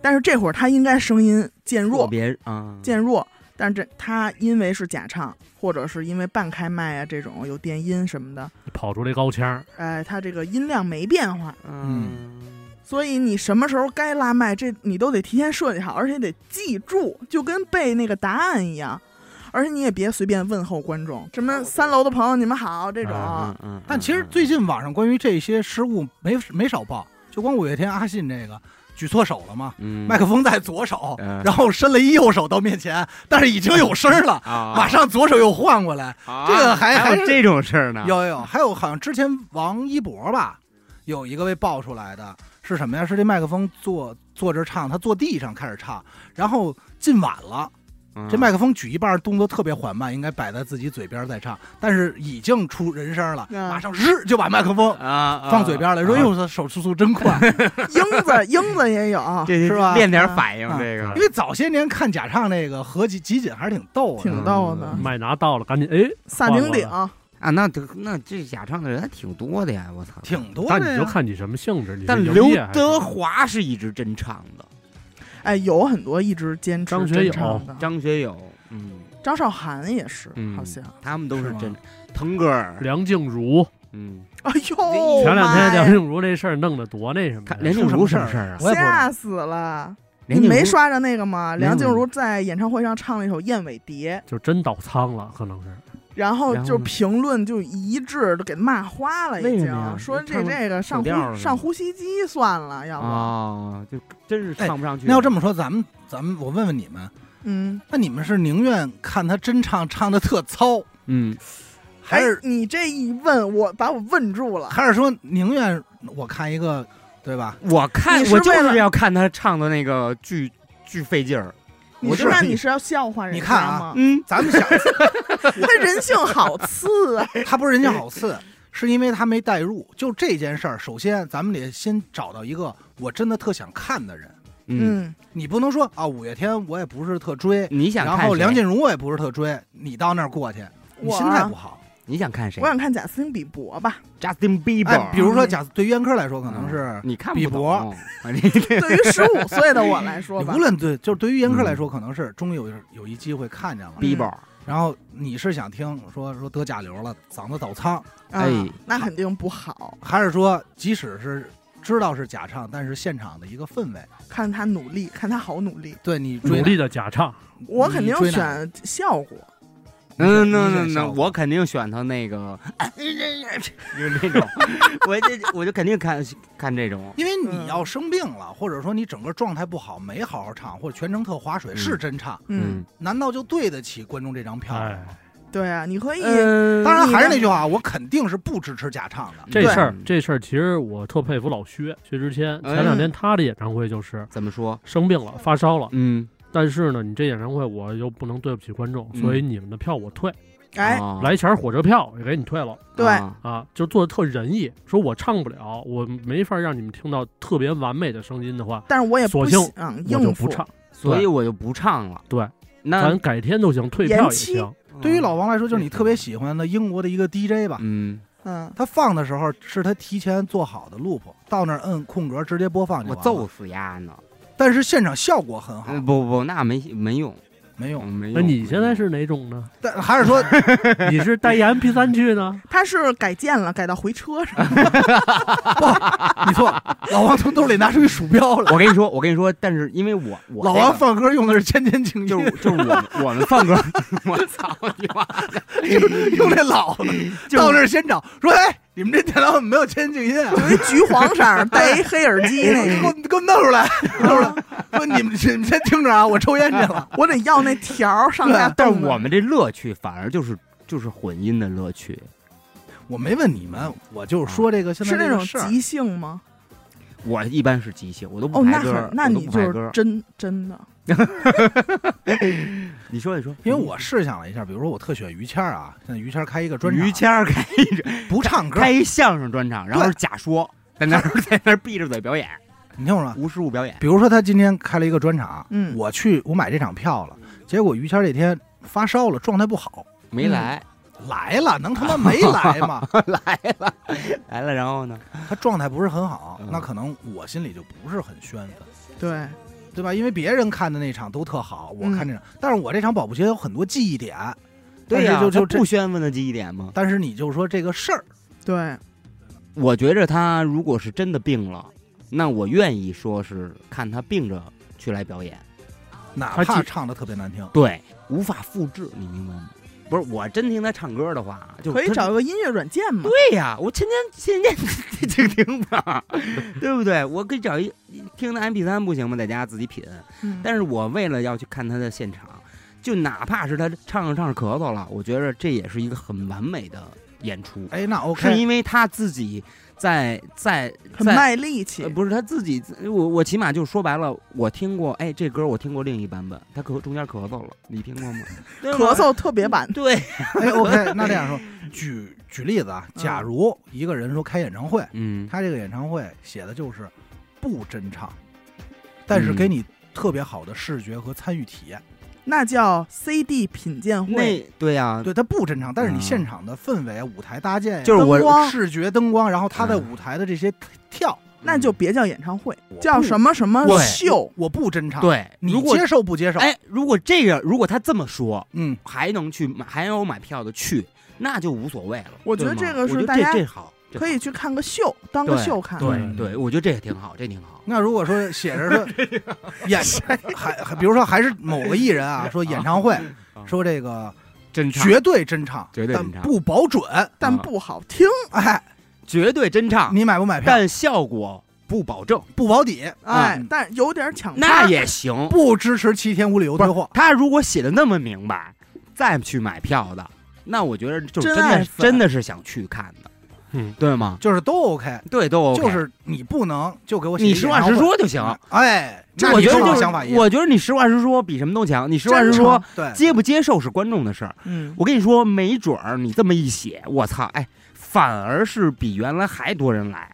但是这会儿他应该声音渐弱，别啊，渐弱。但是这他因为是假唱，或者是因为半开麦啊这种有电音什么的，跑出来高腔儿，哎，他这个音量没变化，嗯，所以你什么时候该拉麦，这你都得提前设计好，而且得记住，就跟背那个答案一样。而且你也别随便问候观众，什么三楼的朋友你们好这种，嗯嗯，但其实最近网上关于这些失误没没少报，就光五月天阿信这个举错手了嘛，嗯麦克风在左手，嗯然后伸了一右手到面前，但是已经有声了，啊，马上左手又换过来。啊这个还还有这种事儿呢？有有有，还有好像之前王一博吧，有一个被爆出来的是什么呀？是这麦克风坐坐着唱，他坐地上开始唱，然后进晚了。嗯。这麦克风举一半，动作特别缓慢，应该摆在自己嘴边再唱，但是已经出人声了，嗯。马上日就把麦克风啊放嘴边了，说：“啊。哟，他手速速真快。英子英子也有，这是吧练点反应啊这个”因为早些年看假唱那个合集集锦还是挺逗的，挺逗的。嗯。麦拿到了，赶紧哎，萨顶顶，啊，那得那这假唱的人还挺多的呀，我操！挺多但的呀。你就看你什么性质，你但刘德华是一直真唱的，哎，有很多一直坚持张学友真唱的，张学友，嗯张韶涵也是，嗯，好像。他们都是是吗真。腾格尔，梁静茹，嗯，哎呦，前两天梁静茹这事儿弄得多那什么梁静茹什么事儿啊？我也不知道吓死了！梁静茹你没刷着那个吗？梁静茹梁静茹在演唱会上唱了一首《燕尾蝶》，就真倒仓了，可能是然后就评论就一致都给骂花了，已经说这这个上上呼吸机算了，要不啊，就真是唱不上去。那要这么说，咱们咱们我问问你们，嗯，那你们是宁愿看他真唱唱的特糙，嗯，还是哎你这一问我把我问住了，还是说宁愿我看一个，对吧？我看你是我就是要看他唱的那个巨巨费劲儿。你是那你是要笑话人家你看啊吗？嗯，咱们想，他人性好次啊！他不是人性好次，是因为他没代入。就这件事儿，首先咱们得先找到一个我真的特想看的人。嗯，嗯，你不能说啊，五月天我也不是特追，然后你想看谁梁静茹我也不是特追，你到那儿过去，你我心态不好。你想看谁我想看贾斯汀比伯吧。？Justin Bieber，哎，比如说贾斯对于严科来说，可能是你看不比伯 对于十五岁的我来说吧，无论对，就是对于严科来嗯说，可能是终于有有一机会看见了。Bieber，然后你是想听说说得甲流了，嗓子倒仓，啊哎那肯定不好。还是说即使是知道是假唱，但是现场的一个氛围，看他努力，看他好努力，对你追努力的假唱，我肯定选效果。嗯，你那那那，我肯定选他那个，就是那种，我这我就肯定看看这种，因为你嗯要生病了，或者说你整个状态不好，没好好唱，或者全程特划水，嗯是真唱，嗯，难道就对得起观众这张票吗？哎，对啊，你可以，嗯，当然还是那句话，我肯定是不支持假唱的。这事儿这事儿其实我特佩服老薛薛之谦，哎前两天他的演唱会就是怎么说？生病了发烧了，嗯，但是呢，你这演唱会我又不能对不起观众，嗯所以你们的票我退，哎，啊来钱儿火车票也给你退了。对啊啊，就做的特仁义，说我唱不了，我没法让你们听到特别完美的声音的话，但是我也不索性想我就应付。不唱。所以我就不唱了。对，那咱改天都行，退票也延期行。对于老王来说，就是你特别喜欢的英国的一个 DJ 吧，嗯，嗯，他放的时候是他提前做好的 loop，到那儿摁空格直接播放就完了我揍死丫呢！但是现场效果很好，不不不，那没没用，没用。嗯没有。那你现在是哪种呢？但还是说，你是带 MP 三去呢？他是改建了，改到回车上。你错，老王从兜里拿出一鼠标来，我跟你说，我跟你说，但是因为我我老王放歌用的是千千静就，是就是我们我们放歌，我操你妈的！用这老的，就是到那儿先找说，哎，你们这电脑怎么没有千千静音啊？有一橘黄色儿，戴一黑耳机那个，给我给我弄出来，弄出来，说你们你们先听着啊，我抽烟去了。我得要那条儿上下但是。我们这乐趣反而就是就是混音的乐趣。我没问你们，我就是说这个现在是那种即兴吗？我一般是即兴，我都不哦，那排歌，很，那我都你就是不排歌。真真的。你说你说，因为我试想了一下，比如说我特喜欢于谦儿啊，现在于谦儿开一个专场，于谦儿开不唱歌开，一相声专场，然后对是假说，在那儿在那儿闭着嘴表演，你听我说，无实物表演。比如说他今天开了一个专场，嗯我去我买这场票了，结果于谦儿这天发烧了，状态不好，没来，来了能他妈没来吗？来了，来了，然后呢？他状态不是很好嗯，那可能我心里就不是很宣愤。对，对吧？因为别人看的那场都特好，我嗯看这场，但是我这场保不齐有很多记忆点，对呀，就就不，宣愤的记忆点吗？但是你就说这个事儿，对，我觉着他如果是真的病了，那我愿意说是看他病着去来表演。哪怕唱的特别难听，对，无法复制，你明白吗？不是，我真听他唱歌的话，就可以他找个音乐软件嘛。对呀，我天天天天听听吧，对不对？我可以找一听他 MP 三不行吗？在家自己品。嗯，但是我为了要去看他的现场，就哪怕是他唱着唱着咳嗽了，我觉得这也是一个很完美的演出，哎，那 OK，是因为他自己在在很。卖力气呃，。不是他自己，我我起码就说白了，我听过，哎，这歌我听过另一版本，他咳中间咳嗽了，你听过吗？咳嗽特别版，对，哎 OK，那这样说，举举例子啊，假如一个人说开演唱会，嗯，他这个演唱会写的就是不真唱，但是给你特别好的视觉和参与体验。那叫 CD 品鉴会。那对呀、对，它不真唱，但是你嗯现场的氛围、舞台搭建、就是我灯光视觉灯光，然后他在嗯舞台的这些跳，那就别叫演唱会，叫什么什么秀。我不真唱，，对，你接受不接受？，哎，如果这个如果他这么说，嗯，还能去买，还有买票的去，那就无所谓了。我觉得这个是大家这好可以去看个秀，当个秀看。对嗯对，我觉得这也挺好，这挺好。那如果说写着说 演 还还比如说还是某个艺人啊，说演唱会说这个真唱，绝对真唱，绝对真唱不保准。但不好听。哎，绝对真唱，你买不买票？但效果不保证，不保底，哎嗯，但有点抢那。也行。不支持七天无理由退货。他如果写的那么明白，再去买票的，那我觉得就真的真的是想去看的，嗯，对吗？就是都 OK，对，都 OK。就是你不能就给我写你实话实说就行。哎，我觉得就想法一样。我觉得你实话实说比什么都强。你实话实说，对，接不接受是观众的事儿。嗯，我跟你说，没准儿你这么一写，我操，哎，反而是比原来还多人来，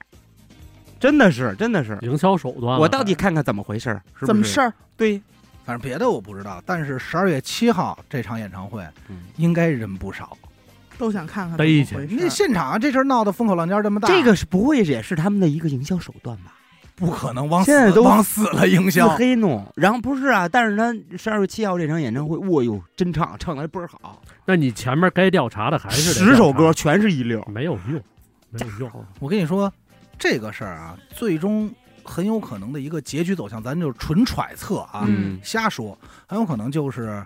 真的是，真的是。营销手段。我到底看看怎么回事儿，是怎么事儿？对，反正别的我不知道，但是十二月七号这场演唱会嗯应该人不少。都想看看逮去那怎么回事儿。现场啊，这事儿闹得风口浪尖这么大，这个是不会也是他们的一个营销手段吧？不可能往死现在都往死了营自销。黑弄，然后不是啊，但是他十二月七号这场演唱会，我哟，真唱唱的还倍儿好，那你前面该调查的还是十首歌全是一溜。没有用，没有用。我跟你说，这个事儿啊，最终很有可能的一个结局走向，咱就是纯揣测啊，嗯瞎说，很有可能就是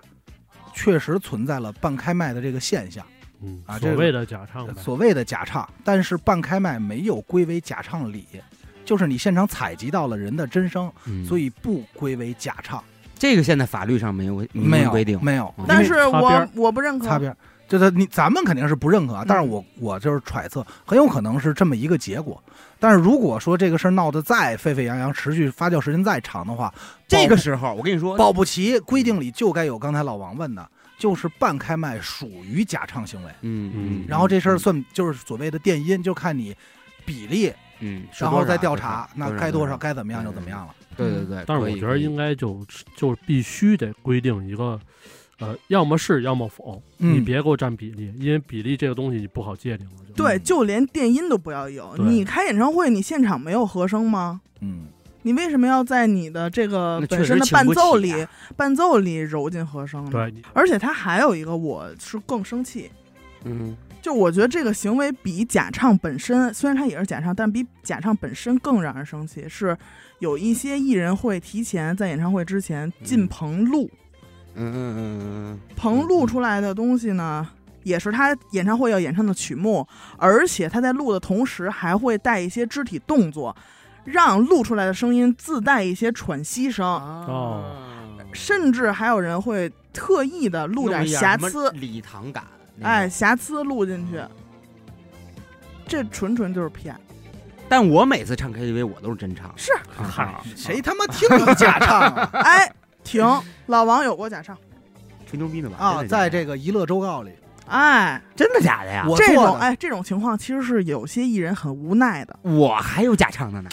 确实存在了半开麦的这个现象，嗯啊，这所谓的假唱。所谓的假唱，但是半开麦没有归为假唱里，就是你现场采集到了人的真声，嗯所以不归为假唱，这个现在法律上没有没有规定，没有，嗯但是我我不认可。擦边。就是你，咱们肯定是不认可但是我我就是揣测，很有可能是这么一个结果。但是如果说这个事儿闹得再沸沸扬扬，持续发酵时间再长的话，这个时候我跟你说，保不齐规定里就该有刚才老王问的，就是半开麦属于假唱行为，嗯嗯然后这事儿算就是所谓的电音，就看你比例，嗯，然后再调查，那该多少少，该怎么样就怎么样了。对对对。但是我觉得应该就就必须得规定一个呃，要么是，要么否，嗯你别给我占比例，因为比例这个东西你不好界定了。对，嗯就连电音都不要有。你开演唱会，你现场没有和声吗？嗯，你为什么要在你的这个本身的伴奏里啊，伴奏里揉进和声呢？对，而且他还有一个，我是更生气，嗯。就我觉得这个行为比假唱本身，虽然他也是假唱，但比假唱本身更让人生气。是有一些艺人会提前在演唱会之前进嗯棚录，嗯嗯嗯嗯棚录出来的东西呢，也是他演唱会要演唱的曲目，而且他在录的同时还会带一些肢体动作，让录出来的声音自带一些喘息声，哦。甚至还有人会特意的录点瑕疵，礼堂感，哎，，瑕疵录进去，这纯纯就是骗。但我每次唱 KTV 我都是真唱，是。谁他妈听你假唱啊？哎，停，老王有过假唱，吹牛逼呢吧？啊，在这个娱乐周告里，哎，真的假的呀？我这种哎这种情况其实是有些艺人很无奈的。我还有假唱的呢，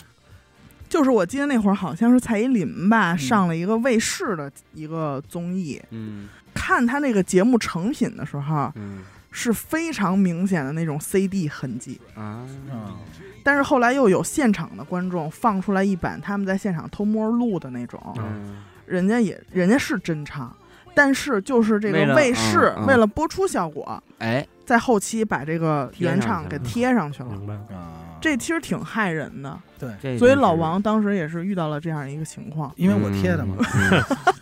就是我记得那会儿好像是蔡依林吧，上了一个卫视的一个综艺，嗯。看他那个节目成品的时候，嗯。是非常明显的那种 CD 痕迹。啊，嗯，但是后来又有现场的观众放出来一版他们在现场偷摸录的那种，嗯。人家也人家是真唱，但是就是这个卫视嗯嗯。为了播出效果，哎，在后期把这个原唱给贴上去了，明白。了。啊，这其实挺害人的。对，所以老王当时也是遇到了这样一个情况。因为我贴的嘛。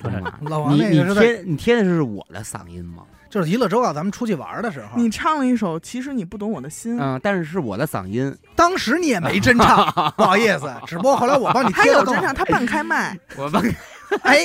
老王那个是贴你贴的是我的嗓音吗？就是娱乐周告，咱们出去玩的时候，你唱了一首《其实你不懂我的心》，嗯，但是是我的嗓音，当时你也没真唱，不好意思，只不过后来我帮你他有真唱，。他半开麦，我帮哎，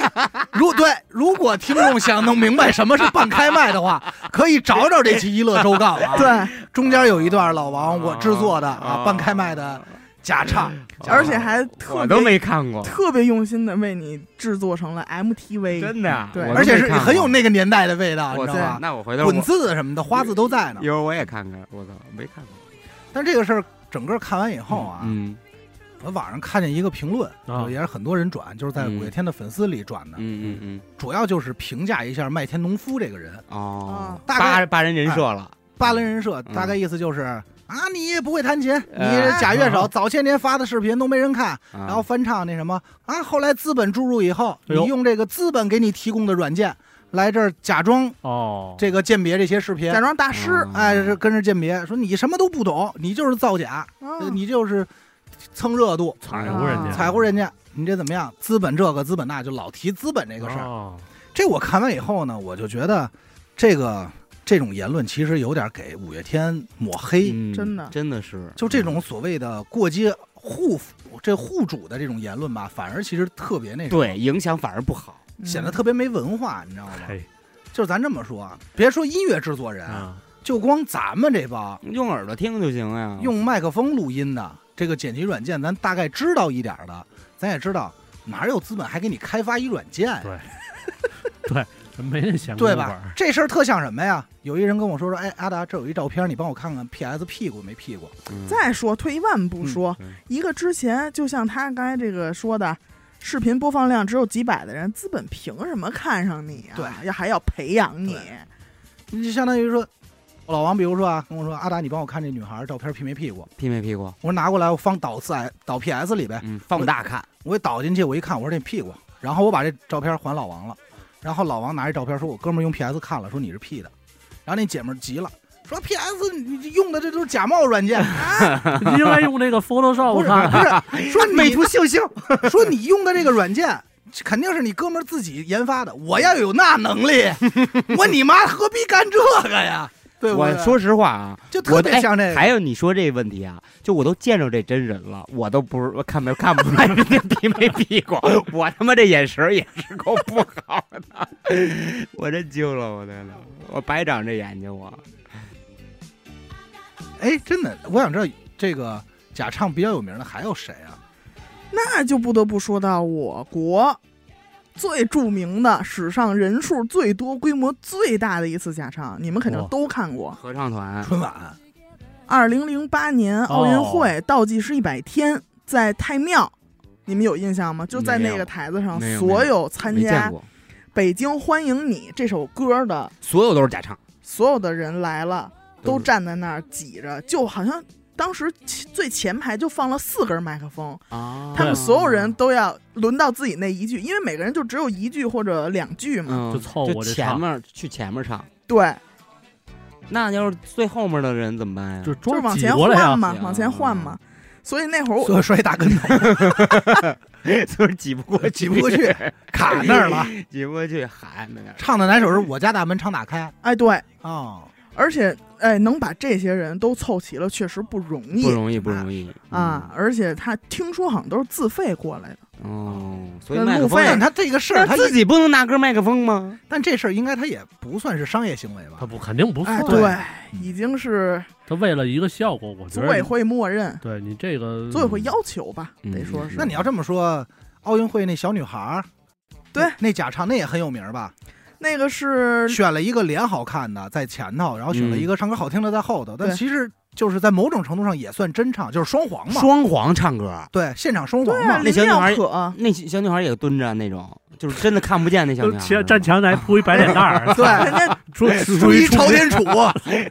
如对，如果听众想弄明白什么是半开麦的话，可以找找这期一乐周告啊。，对，中间有一段老王我制作的啊啊半开麦的假唱，而且还特我都别没看过，特别用心的为你制作成了 MTV，真的呀，对。而且是很有那个年代的味道，你知道吧？那我回头滚字什么的花字都在呢。一会儿我也看看，我操，没看过。但这个事儿整个看完以后啊，嗯我网上看见一个评论，啊。也是很多人转，就是在嗯。五月天的粉丝里转的，嗯嗯嗯，主要就是评价一下麦田农夫这个人，哦，大概八八人人设了，八人人设，嗯。大概意思就是。啊，你也不会弹琴，你哎是假乐手，早些年发的视频都没人看，然然后翻唱那什么啊，后来资本注入以后，哎呦你用这个资本给你提供的软件来这儿假装哦，这个鉴别这些视频假，装大师，哦哎，这跟着鉴别，说你什么都不懂，你就是造假，呃嗯你就是蹭热度，踩乎人家，踩乎人家，你这怎么样？资本这个资本那，就老提资本这个事儿。哦这我看完以后呢，我就觉得这个这种言论其实有点给五月天抹黑，嗯真的真的是，就这种所谓的过街护这户主的这种言论吧，反而其实特别那什么对，影响反而不好。嗯显得特别没文化，你知道吗？就是咱这么说，啊，别说音乐制作人，啊，就光咱们这帮用耳朵听就行呀。用麦克风录音的这个剪辑软件，咱大概知道一点儿的，咱也知道哪有资本还给你开发一软件对，对没人闲工对吧？这事儿特像什么呀？有一人跟我说说，哎，阿达，这有一照片，你帮我看看 PS 屁股没屁股？嗯再说退一万步说，嗯一个之前就像他刚才这个说的，视频播放量只有几百的人，资本凭什么看上你啊？对要还要培养你，你就相当于说，老王，比如说啊，跟我说，阿达，你帮我看这女孩照片 P 没屁股？？P 没屁股？我说拿过来，我放导四 I 导 PS 里呗，嗯，放大看。我给导进去，我一看，我说这屁股，然后我把这照片还老王了，然后老王拿这照片说，我哥们儿用 PS 看了，说你是 P 的，然后那姐们儿急了，说 PS 你你用的这都是假冒软件啊，应该用那个 Photoshop 不是，不是，说你 美图秀秀，说你用的这个软件。肯定是你哥们儿自己研发的，我要有那能力，我你妈何必干这个呀？对对？我说实话啊，就特我别像这个，哎还有你说这个问题啊，就我都见着这真人了，我都不是我看没看不出来人家闭没闭过，我他妈这眼神也是够不好的，我真惊了，我天呐，我白长这眼睛我。哎，真的，我想知道这个假唱比较有名的还有谁啊？那就不得不说到我国最著名的、史上人数最多、规模最大的一次假唱，你们肯定都看过。合唱团，春晚。二零零八年奥运会倒计时一百天，在太庙，你们有印象吗？就在那个台子上所有参加北京欢迎你》这首歌的所有都是假唱，所有的人来了，都站在那儿挤着，就好像当时最前排就放了四根麦克风，啊，他们所有人都要轮到自己那一句，因为每个人就只有一句或者两句嘛。嗯就凑合着前面去前面唱。对，那要是最后面的人怎么办呀？就就是往前换，嘛，往前换嘛。所以那会儿我摔一大跟头，就是挤不过，挤不过去，卡那儿了。挤不过去，喊那点。唱的哪首是我家大门常打开哎对，哦，而且哎能把这些人都凑齐了，确实不容易不容易，不容易啊。！而且他听说好像都是自费过来的，嗯哦，所以那麦克风但他这个事儿，他自己不能拿根麦克风吗？但这事儿应该他也不算是商业行为吧？他不肯定不哎算，对，已经是他为了一个效果，我觉得组委会默认，对你这个组委会要求吧，嗯得说是。那你要这么说，奥运会那小女孩儿，对那那假唱那也很有名儿吧？那个是选了一个脸好看的在前头，然后选了一个唱歌好听的在后头，但其实就是在某种程度上也算真唱，就是双簧嘛。双簧唱歌，对，现场双簧嘛。那小女孩可那小女孩也蹲着那种，就是真的看不见那小女孩。就前站墙那还铺一白脸蛋儿，对，人家说属于朝天杵。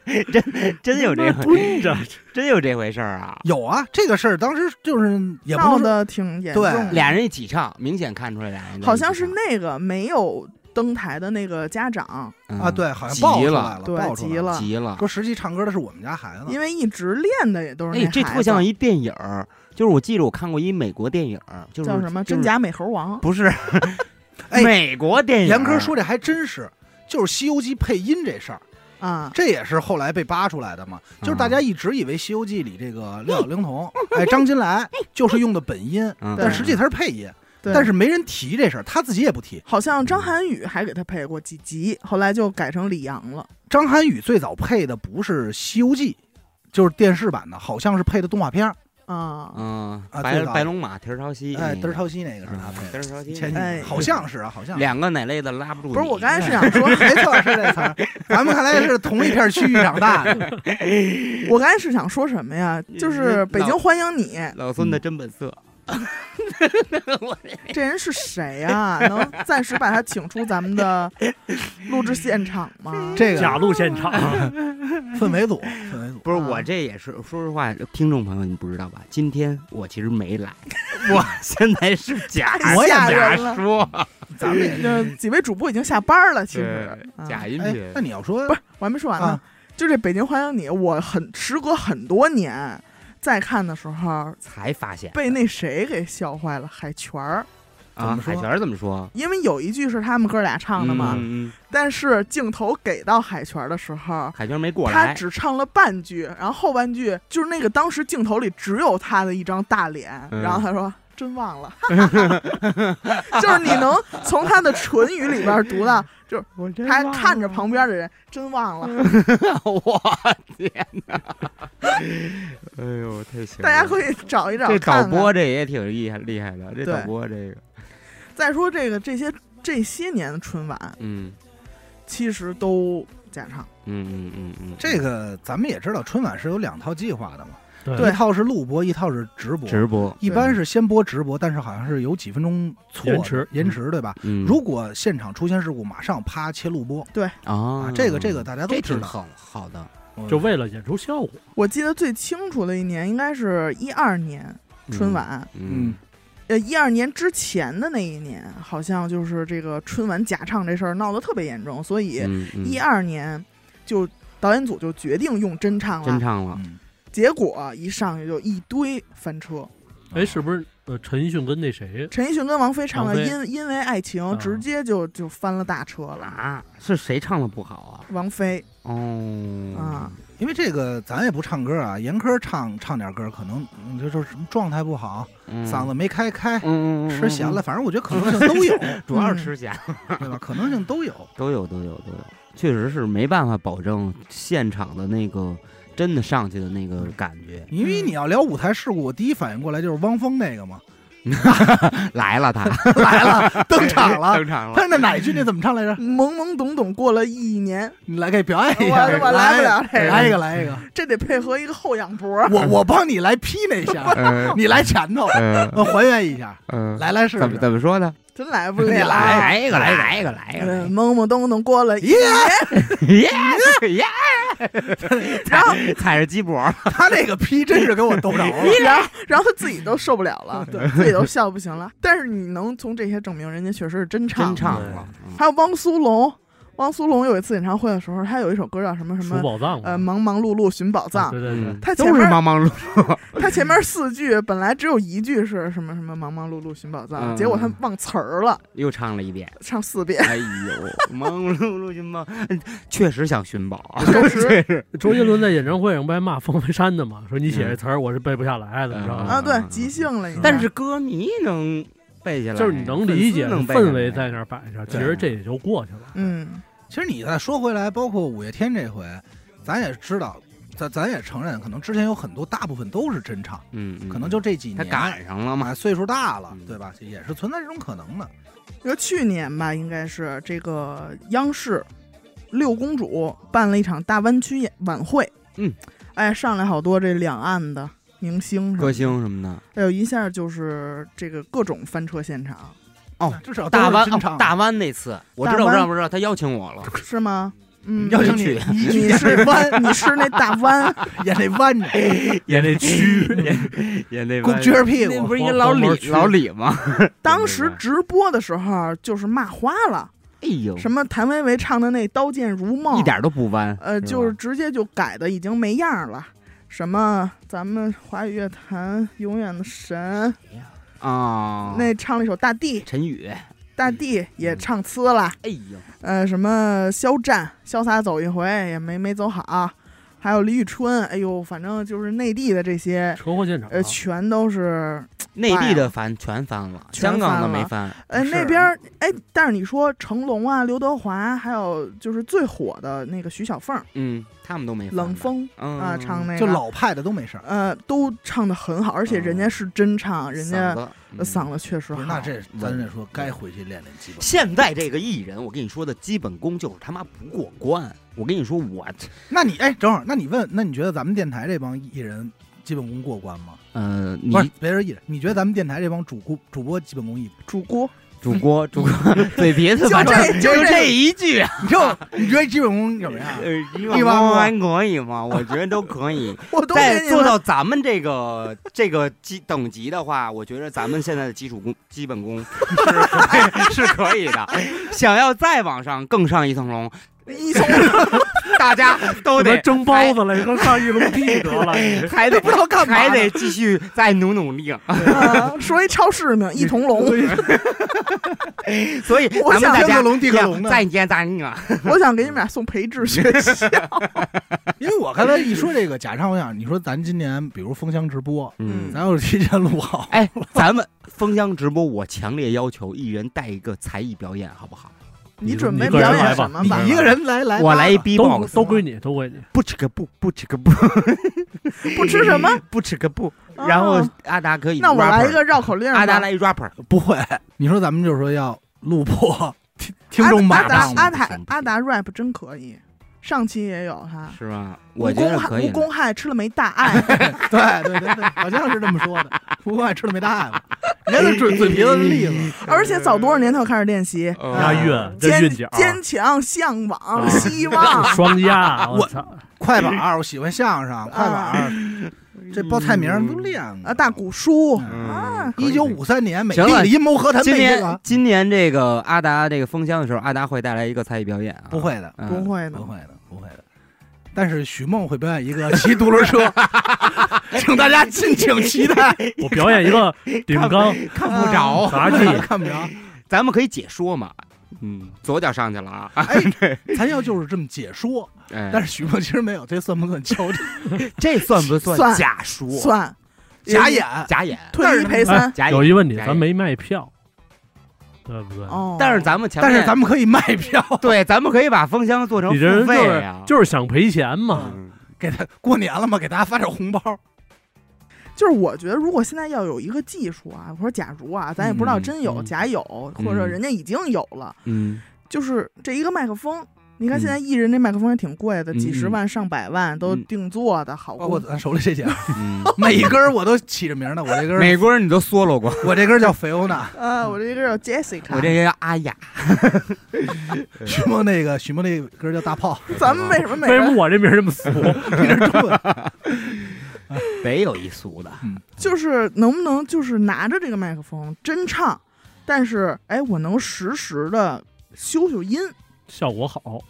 真真有这回，蹲着，真有这回事儿啊！有啊，这个事儿当时就是也不闹能说得挺严重对，俩人一起唱，明显看出来俩人好像是那个没有登台的那个家长，嗯。啊，对，好像急爆出来了，了，对爆出来了。急了。急了。说实际唱歌的是我们家孩子，因为一直练的也都是哎，这那孩子特像一电影儿，就是我记得我看过一美国电影，就是叫什么？真假美猴王，不是 哎美国电影。严科说这还真是，就是《西游记》配音这事儿，啊，这也是后来被扒出来的嘛。就是大啊家一直以为《西游记》里这个六小龄童，哎，张金来就是用的本音，嗯，但实际他是配音，对，但是没人提这事儿，他自己也不提。好像张涵予还给他配过几集，后来就改成李阳了。张涵予最早配的不是《西游记》，就是电视版的，好像是配的动画片儿。啊，嗯，啊白白龙马蹄儿朝西，哎，那个嘚儿朝西那个是他嗯配的。嘚儿朝西，前几哎年好像是啊，好像两个哪类的拉不住你。不是，我刚才是想说，没错是这词儿。咱们看来是同一片区域长大的。我刚才是想说什么呀？就是北京欢迎你，老孙的真本色。这人是谁啊？能暂时把他请出咱们的录制现场吗？这个假录现场，氛围组，氛围组不是啊我这也是，说实话，听众朋友你不知道吧？今天我其实没来，我现在是假太我假人了。说，咱们也这几位主播已经下班了，其实假音频，那你要说不是，我还没说完呢。啊就这《北京欢迎你》，我很时隔很多年再看的时候，才发现被那谁给笑坏了，海泉儿。啊，海泉儿怎么说？因为有一句是他们哥俩唱的嘛，但是镜头给到海泉儿的时候，海泉没过来他，只唱了半句，然后后半句就是那个当时镜头里只有他的一张大脸，嗯然后他说。真忘了，就是你能从他的唇语里边读到，就是他还看着旁边的人，真忘了。我天哪！哎呦，太行了！大家可以找一找这。导播这也挺厉害厉害的，这导播这个，再说这个这些这些年的春晚，嗯其实都假唱。嗯嗯嗯嗯，这个，咱们也知道春晚是有两套计划的嘛，对一套是录播，一套是直播。直播，一般是先播直播，但是好像是有几分钟错延迟延迟对吧？嗯，如果现场出现事故，马上啪切录播对啊，，这个这个大家都知道。好好的，嗯就为了演出效果。我记得最清楚的一年应该是一二年春晚，嗯，呃，一二年之前的那一年，好像就是这个春晚假唱这事儿闹得特别严重，所以嗯嗯一二年就导演组就决定用真唱了。真唱了，嗯，结果一上去就一堆翻车，哎，是不是呃陈奕迅跟那谁？陈奕迅跟王菲唱的《王菲。因因为爱情》啊。直接就就翻了大车了。啊，是谁唱的不好啊？王菲。哦。啊，因为这个咱也不唱歌啊，严科唱唱点歌，可能嗯就就是状态不好，嗯。嗓子没开开，嗯嗯嗯吃咸了，，反正我觉得可能性都有，主要是吃咸，对吧？可能性都有。都有都有都有，确实是没办法保证现场的那个真的上去的那个感觉。因为你要聊舞台事故，我第一反应过来就是汪峰那个嘛，来了他，来了，登场了。登场了他是那哪一句？那怎么唱来着？懵懵懂懂过了一年，你来给表演一我下，我来不了这个来一个，来一个。这得配合一个后仰脖。我我帮你来劈那下，呃 你来前头，还原一下，呃，来来试试。怎么怎么说呢？真来不你了。来来一个，来一个，来一个，呃懵懵懂懂过了一耶年，耶耶！然后踩着鸡脖，他那个批真是给我逗着了。然后然后他自己都受不了了，对自己都笑不行了。但是你能从这些证明人家确实是真唱。真唱了。嗯还有汪苏泷，汪苏泷有一次演唱会的时候，他有一首歌叫什么什数么宝藏呃忙忙碌碌寻宝藏。对对对他前面忙忙碌碌，他前面四句本来只有一句是什么什么忙忙碌碌寻宝藏，嗯结果他忘词儿了，又唱了一遍。唱四遍。哎呦，忙忙碌碌寻宝，嗯确实想寻宝啊，确实。周杰伦在演唱会上不还骂方文山的嘛？说你写这词儿我是背不下来的，嗯你知道吗？啊，对，即兴了。但是歌迷能背下来，就是你能理解氛围在那儿摆着，其实这也就过去了。嗯，其实你再说回来，包括五月天这回，咱也知道，咱咱也承认，可能之前有很多大部分都是真唱，嗯，嗯，可能就这几他年赶上了嘛嘛，，岁数大了嗯，对吧？也是存在这种可能的。就去年吧，应该是这个央视六公主办了一场大湾区演晚会。嗯，哎，上来好多这两岸的明星歌，星什么的。哎呦，一下就是这个各种翻车现场，哦，至少大湾大湾那次我知道，我知道，我知道，他邀请我了。是吗？嗯，邀请你你，是湾，你是那大湾，演那弯着，演那曲，演那给我撅着屁股，那不是一个老李老李吗？当时直播的时候就是骂花了，哎呦，什么谭维维唱的那《刀剑如梦》，一点都不弯，呃，就是直接就改的已经没样了。什么咱们华语乐坛永远的神，啊。那唱了一首《大地》，陈宇，大地也唱呲了。哎呦，呃，什么肖战潇洒走一回也没没走好，还有李宇春，哎呦，反正就是内地的这些，车祸现场，呃，全都是，内地的翻全翻了，全香港的翻了没翻。哎，那边儿哎，但是你说成龙啊、刘德华，还有就是最火的那个徐小凤，嗯，他们都没翻冷风嗯啊，唱那个就老派的都没事儿。呃，都唱的很好，而且人家是真唱，人家嗓子确实好。那这咱这说该回去练练基本。现在这个艺人，我跟你说的基本功就是他妈不过关。我跟你说，我那你哎，正好，那你问，那你觉得咱们电台这帮艺人基本功过关吗？呃，你不是，别说艺人，你觉得咱们电台这帮主播主播基本功一？主播主播主播 嘴皮子就反正这就这一句，你就你觉得基本功怎么样？呃，一一般还可以吗？我觉得都可以。我都在做到咱们这个这个级等级的话，我觉得咱们现在的基础功基本功是可 是可以的。想要再往上更上一层楼，一 从大家都得蒸包子了，跟上一笼屉得了。你还得不知道干嘛呢还得继续再努努力。啊说一超市名一铜龙，所以我想咱们大家天克隆地克隆的再见再见啊！我想给你们俩送培智学校。因为我刚才一说这个假唱，我想你说咱今年比如封箱直播，嗯咱要是提前录好，哎，咱们封箱直播，我强烈要求一人带一个才艺表演，好不好？你准备表演什么吧？你一个人来来，我来一吧 B 都都归你，都归你。不吃个不，不吃个不，不吃什么？不吃个不。然后哦阿达可以，那我来一个，绕口令吧。阿达来一 rapper，不会。你说咱们就是说要录破听听众阿马上达阿达阿达 rap 真可以，上期也有哈。是吧？无我觉得公害可以。无公害吃了没大 碍，对对对对，好像是这么说的。无公害吃了没大碍吧？你看那嘴嘴皮子的例子，而且早多少年他就开始练习，押韵，这坚坚强、向往、啊希望。双押，我！快板儿，我喜欢相声，快板儿，这报菜名儿都练了啊，大鼓书嗯啊，一九五三年，美行了帝的阴谋和谈今年今年这个阿达这个封箱的时候，阿达会带来一个才艺表演啊？不会的，嗯，不会的不。会的，不会的。但是许梦会表演一个骑独轮车，请大家敬请期待。我表演一个顶缸看不着。杂技，看不着。咱们可以解说嘛？嗯，左脚上去了啊！哎，咱要就是这么解说，哎，但是许梦其实没有，这算不算敲诈？这算不算算假说？算假演。假演，退一赔三有一问题，咱没卖票，对不对？哦。但是咱们前面，但是咱们可以卖票，对，咱们可以把封箱做成你这人付就是费啊。就是想赔钱嘛。嗯给他过年了嘛，给大家发点红包。就是我觉得，如果现在要有一个技术啊，或者假如啊，咱也不知道嗯真有嗯假有，或者人家已经有了，嗯就是这一个麦克风，你看现在艺人那麦克风也挺贵的，嗯几十万上百万都嗯定做的，好包括贵。咱手里这件，嗯，每一根儿我都起着名儿呢。我这根儿，美国人你都嗦喽过，我这根儿叫菲欧娜，啊，我这根叫 Jessica，我这个叫阿雅，许梦那个许梦那根儿叫大炮，咱们为什么每为什么人我这名儿这么俗？你这中文。北有一俗的，就是能不能就是拿着这个麦克风真唱，但是哎，我能实时的修修音。效果好，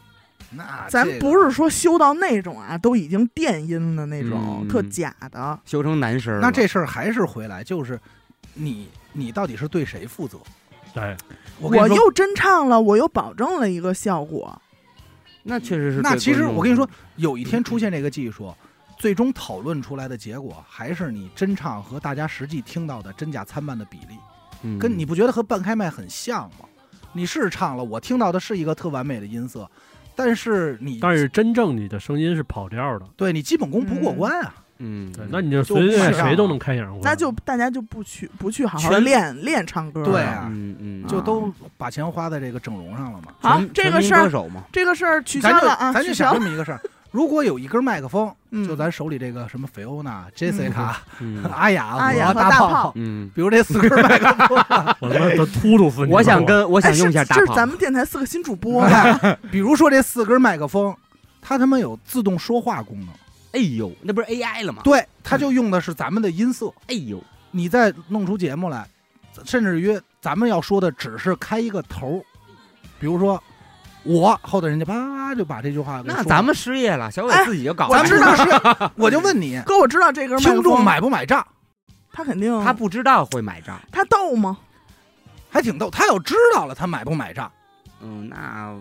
那咱不是说修到那种啊，都已经电音的那种、嗯特假的。修成男声。那这事儿还是回来，就是你你到底是对谁负责？对，我又真唱了，我又保证了一个效果。那确实是那其实我跟你说，有一天出现这个技术，最终讨论出来的结果还是你真唱和大家实际听到的真假参半的比例，嗯跟你不觉得和半开麦很像吗？你是唱了，我听到的是一个特完美的音色，但是你但是真正你的声音是跑调的。对你基本功不过关啊。嗯，对，那你就就随便谁都能开演唱会，那就大家就不去不去好好全练练唱歌了。对啊嗯嗯，就都把钱花在这个整容上了嘛。好这个事儿歌手嘛，这个事儿取消了啊，咱就取消了。想这么一个事儿：如果有一根麦克风，嗯，就咱手里这个什么菲欧娜、Jessica、嗯 阿雅阿雅和大大炮。嗯，比如这四根麦克风，我他妈都突突死你！我想跟我。我想用一下大炮。这是咱，们电台四个新主播。吧？比如说这四根麦克风，它他妈有自动说话功能，哎呦，那不是 AI 了吗？对，它就用的是咱们的音色。哎呦，你再弄出节目来，甚至于咱们要说的只是开一个头儿，比如说我后头人家叭叭叭就把这句话给说那咱们失业了，小伟哎自己就搞我了。咱知道是，我就问你，哥，我知道这根麦克风听众买不买账？他肯定他不知道会买账，他逗吗？还挺逗。他要知道了，他买不买账？嗯，那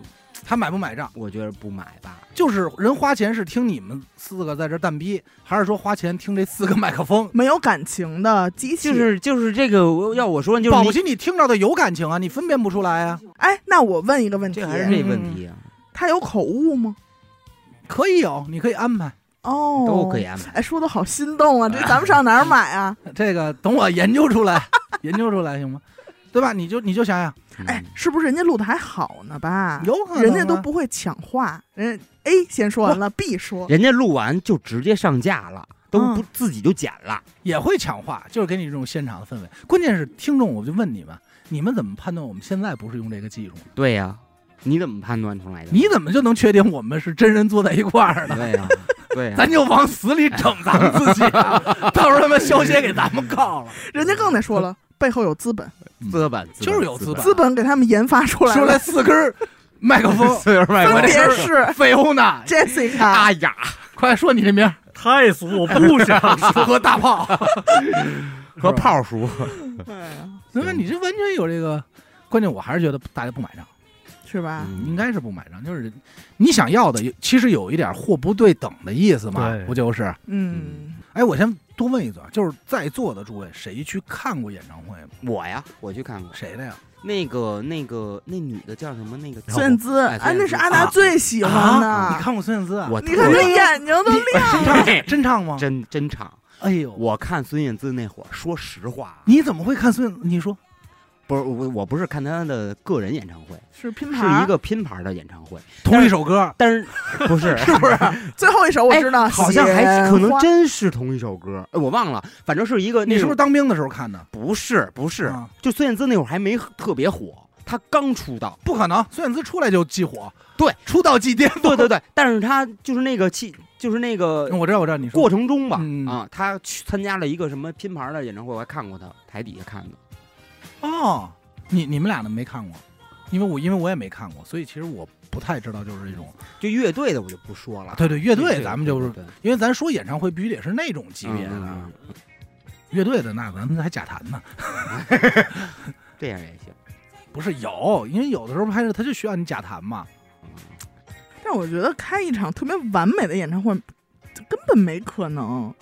他买不买账？我觉得不买吧。就是人花钱是听你们四个在这蛋逼，还是说花钱听这四个麦克风？没有感情的机器。就是就是这个，要我说就是你保不齐你听着的有感情啊，你分辨不出来啊。哎，那我问一个问题，这还是这问题啊，他有口误吗？可以有，你可以安排。哦，都可以。安排。哎，说的好心动啊！这咱们上哪儿买啊？这个等我研究出来，研究出来行吗？对吧？你就你就想想，哎嗯，是不是人家录的还好呢吧？有可能啊人家都不会抢话，人家 A 先说完了，B 说，人家录完就直接上架了，都不嗯自己就剪了。也会抢话，就是给你这种现场的氛围。关键是听众，我就问你们，你们怎么判断我们现在不是用这个技术？对呀，你怎么判断出来的？你怎么就能确定我们是真人坐在一块儿呢？对呀，对呀，咱就往死里整咱们自己啊，到时候他妈消协给咱们告了。人家更得说了，背后有资本，资本就是有资本。资本。给他们研发出来出来，四根儿麦克风，四根麦分别我这是是菲欧娜，Jessica，哎呀，快说你这名太俗，我不想。说。和大炮，和炮叔，哎呀。那么你这完全有这个。关键我还是觉得大家不买账，是吧？嗯。应该是不买账，就是你想要的，其实有一点货不对等的意思嘛，对。不就是？嗯，哎，我先多问一嘴，就是在座的诸位，谁去看过演唱会吗？我呀，我去看过谁的呀？那个那个那女的叫什么？那个孙燕姿，哎哎，那是阿达最喜欢的。啊你看过孙燕姿啊？我你看那眼睛都亮，了真唱吗？真真唱。哎呦，我看孙燕姿那会儿，说实话，你怎么会看孙？你说不是我，我不是看他的个人演唱会，是拼盘，是一个拼盘的演唱会，同一首歌，但是不是 是不是？最后一首我知道，哎好像还可能真是同一首歌，哎我忘了，反正是一个那你是不是当兵的时候看的？不是不是，啊就孙燕姿那会儿还没特别火，她刚出道，不可能，孙燕姿出来就即火，对，出道即巅峰。对对对，但是她就是那个气，就是那个我知道，我知道，你说过程中吧，嗯啊，她去参加了一个什么拼盘的演唱会，我还看过她台底下看的，哦，你你们俩呢没看过？因为我因为我也没看过，所以其实我不太知道，就是这种就乐队的我就不说了，对对乐队，咱们就是因为咱说演唱会必须得是那种级别的，乐队的那咱们还假弹呢。这样也行。不是有，因为有的时候拍摄他就需要你假弹嘛。但我觉得开一场特别完美的演唱会，根本没可能。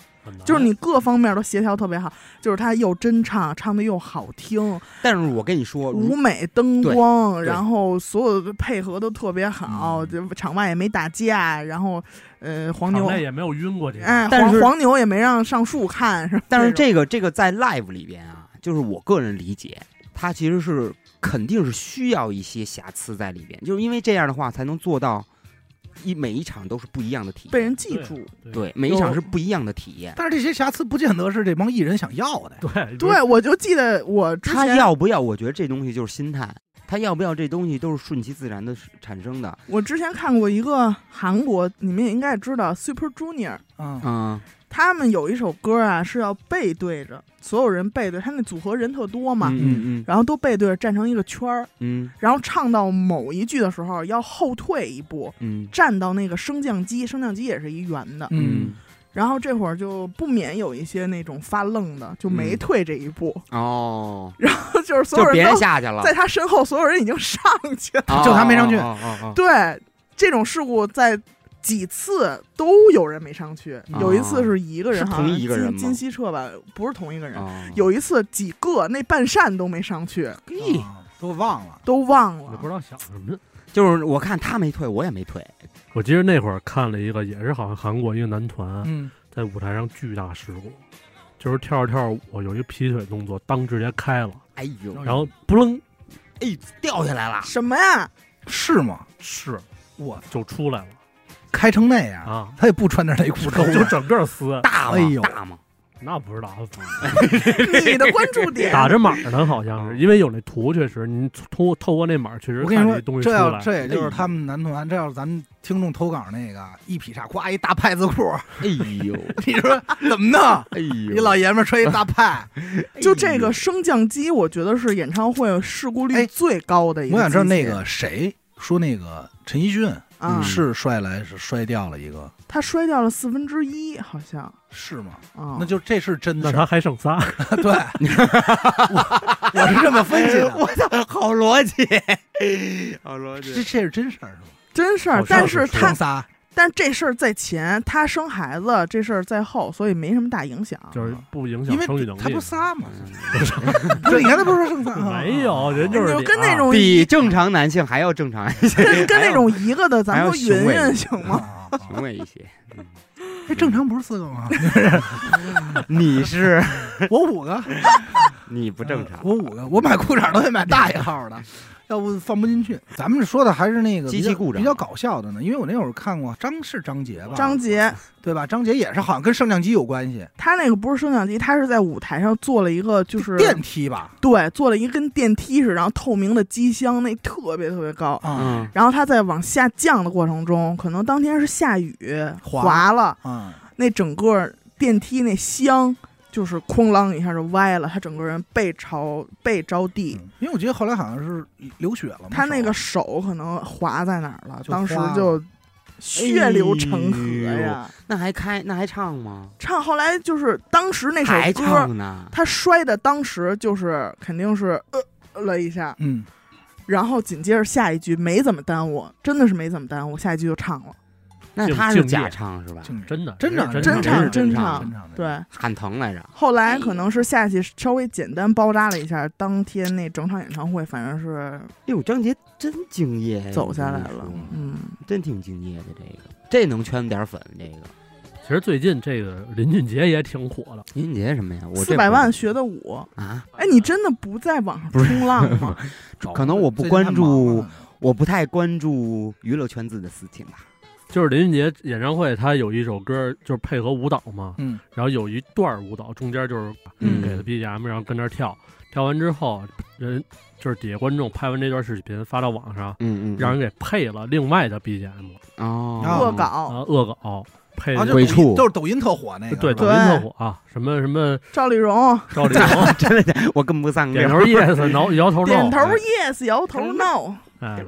就是你各方面都协调特别好，就是他又真唱，唱的又好听，但是我跟你说，舞美灯光，然后所有的配合都特别好，嗯就场外也没打架，然后呃黄牛，也没有晕过去。哎但是黄黄牛也没让上树看，是吧？但是这个这个在 live 里边啊，就是我个人理解，它其实是肯定是需要一些瑕疵在里边，就是因为这样的话才能做到一每一场都是不一样的体验，被人记住。对，每一场是不一样的体验。但是这些瑕疵不见得是这帮艺人想要的呀。对对，我就记得我之他要不要？我觉得这东西就是心态，他要不要这东西都是顺其自然的产生的。我之前看过一个韩国，你们也应该也知道 Super Junior，嗯嗯他们有一首歌啊是要背对着，所有人背对，他那组合人特多嘛，嗯嗯然后都背对着站成一个圈儿，嗯。然后唱到某一句的时候要后退一步，嗯。站到那个升降机，升降机也是一圆的，嗯，然后这会儿就不免有一些那种发愣的，就没嗯退这一步，哦，然后就是所别人都下去了，在他身后，所有人已经上去了。哦。就他没上去。哦哦哦。对，这种事故在几次都有人没上去，有一次是一个人，是好像同一个人吗金金希澈吧，不是同一个人。哦有一次几个那半扇都没上去，咦啊都忘了。都忘了。也不知道想什么呢。就是我看他没退，我也没退。我记得那会儿看了一个，也是好像韩国一个男团嗯，在舞台上巨大事故，就是跳着跳着舞有一个劈腿动作，当直接开了，哎呦，然后扑棱哎掉下来了，什么呀？是吗？是我就出来了开成那样，啊，他也不穿点内裤抽 就整个撕，大吗？哎呦。大吗？那不知道 你的关注点。打着码呢，好像。是因为有那图，确实你透透过那码确实我跟你说看这东，西这。要这也就是他们男团，这要是咱们听众投稿那个一劈叉，咵一大派子裤，哎呦，你说怎么弄？哎呦，一老爷们儿穿一大派，就这个升降机，我觉得是演唱会事故率哎最高的一个。我想知道那个谁说那个陈奕迅啊，嗯是摔来是摔掉了一个，他摔掉了四分之一，好像是吗？啊，那就这是真的那事儿，他还剩仨，对，我我是这么分析的，我操，好逻辑，好逻这辑。这这是真事儿是吗？真事儿好。像但是是他生仨，但这事儿在前，他生孩子这事儿在后，所以没什么大影响。就是不影响因为生育能力。他不仨嘛，嗯不是你刚才不是说生仨吗？没有，人就是跟那种比正常男性还要正常一些，跟跟那种一个的，咱们云云行吗？啊，雄伟一些。嗯这正常不是四个吗？你是我五个，你不正常，我五个，我买裤衩都得买大一号的，要不放不进去。咱们说的还是那个比较机器故障比较搞笑的呢，因为我那会儿看过张是张杰吧，张杰对吧？张杰也是好像跟升降机有关系，他那个不是升降机，他是在舞台上做了一个，就是电梯吧？对，做了一个跟电梯似的，然后透明的机箱，那特别特别高。啊嗯然后他在往下降的过程中，可能当天是下雨滑滑了，嗯，那整个电梯那箱就是哐啷一下就歪了，他整个人背朝背着地，嗯因为我记得后来好像是流血了嘛，他那个手手可能划在哪儿了，当时就血流成河呀。那还开那还唱吗？唱后来就是当时那首歌，唱呢？他摔的当时就是肯定是呃了一下，嗯，然后紧接着下一句没怎么耽误，真的是没怎么耽误，下一句就唱了，那他是假唱是吧？真的真的真真唱真是真唱真，唱的，对。喊疼来着。后来可能是下去稍微简单包扎了一下，当天那整场演唱会反正是哟，张杰真敬业，走下来了嗯，真挺敬业的。这个这能圈点粉，这个其实最近这个林俊杰也挺火的，林俊杰什么呀？我四百万学的舞，啊，哎，你真的不在网上冲浪吗？可能我不关注我不太关注娱乐圈子的事情吧。就是林俊杰演唱会，他有一首歌就是配合舞蹈嘛，嗯，然后有一段舞蹈中间就是嗯。给的 BGM，然后跟那跳，跳完之后人就是底下观众拍完这段视频发到网上，嗯嗯，让人给配了另外的 BGM，哦。恶搞啊，恶搞配鬼畜都是抖音特火那个，对抖音特火啊，什么什么赵丽蓉。赵丽蓉 真的假？我跟不上点头 yes，摇摇头 no，点头哎。yes，摇头 no，哎，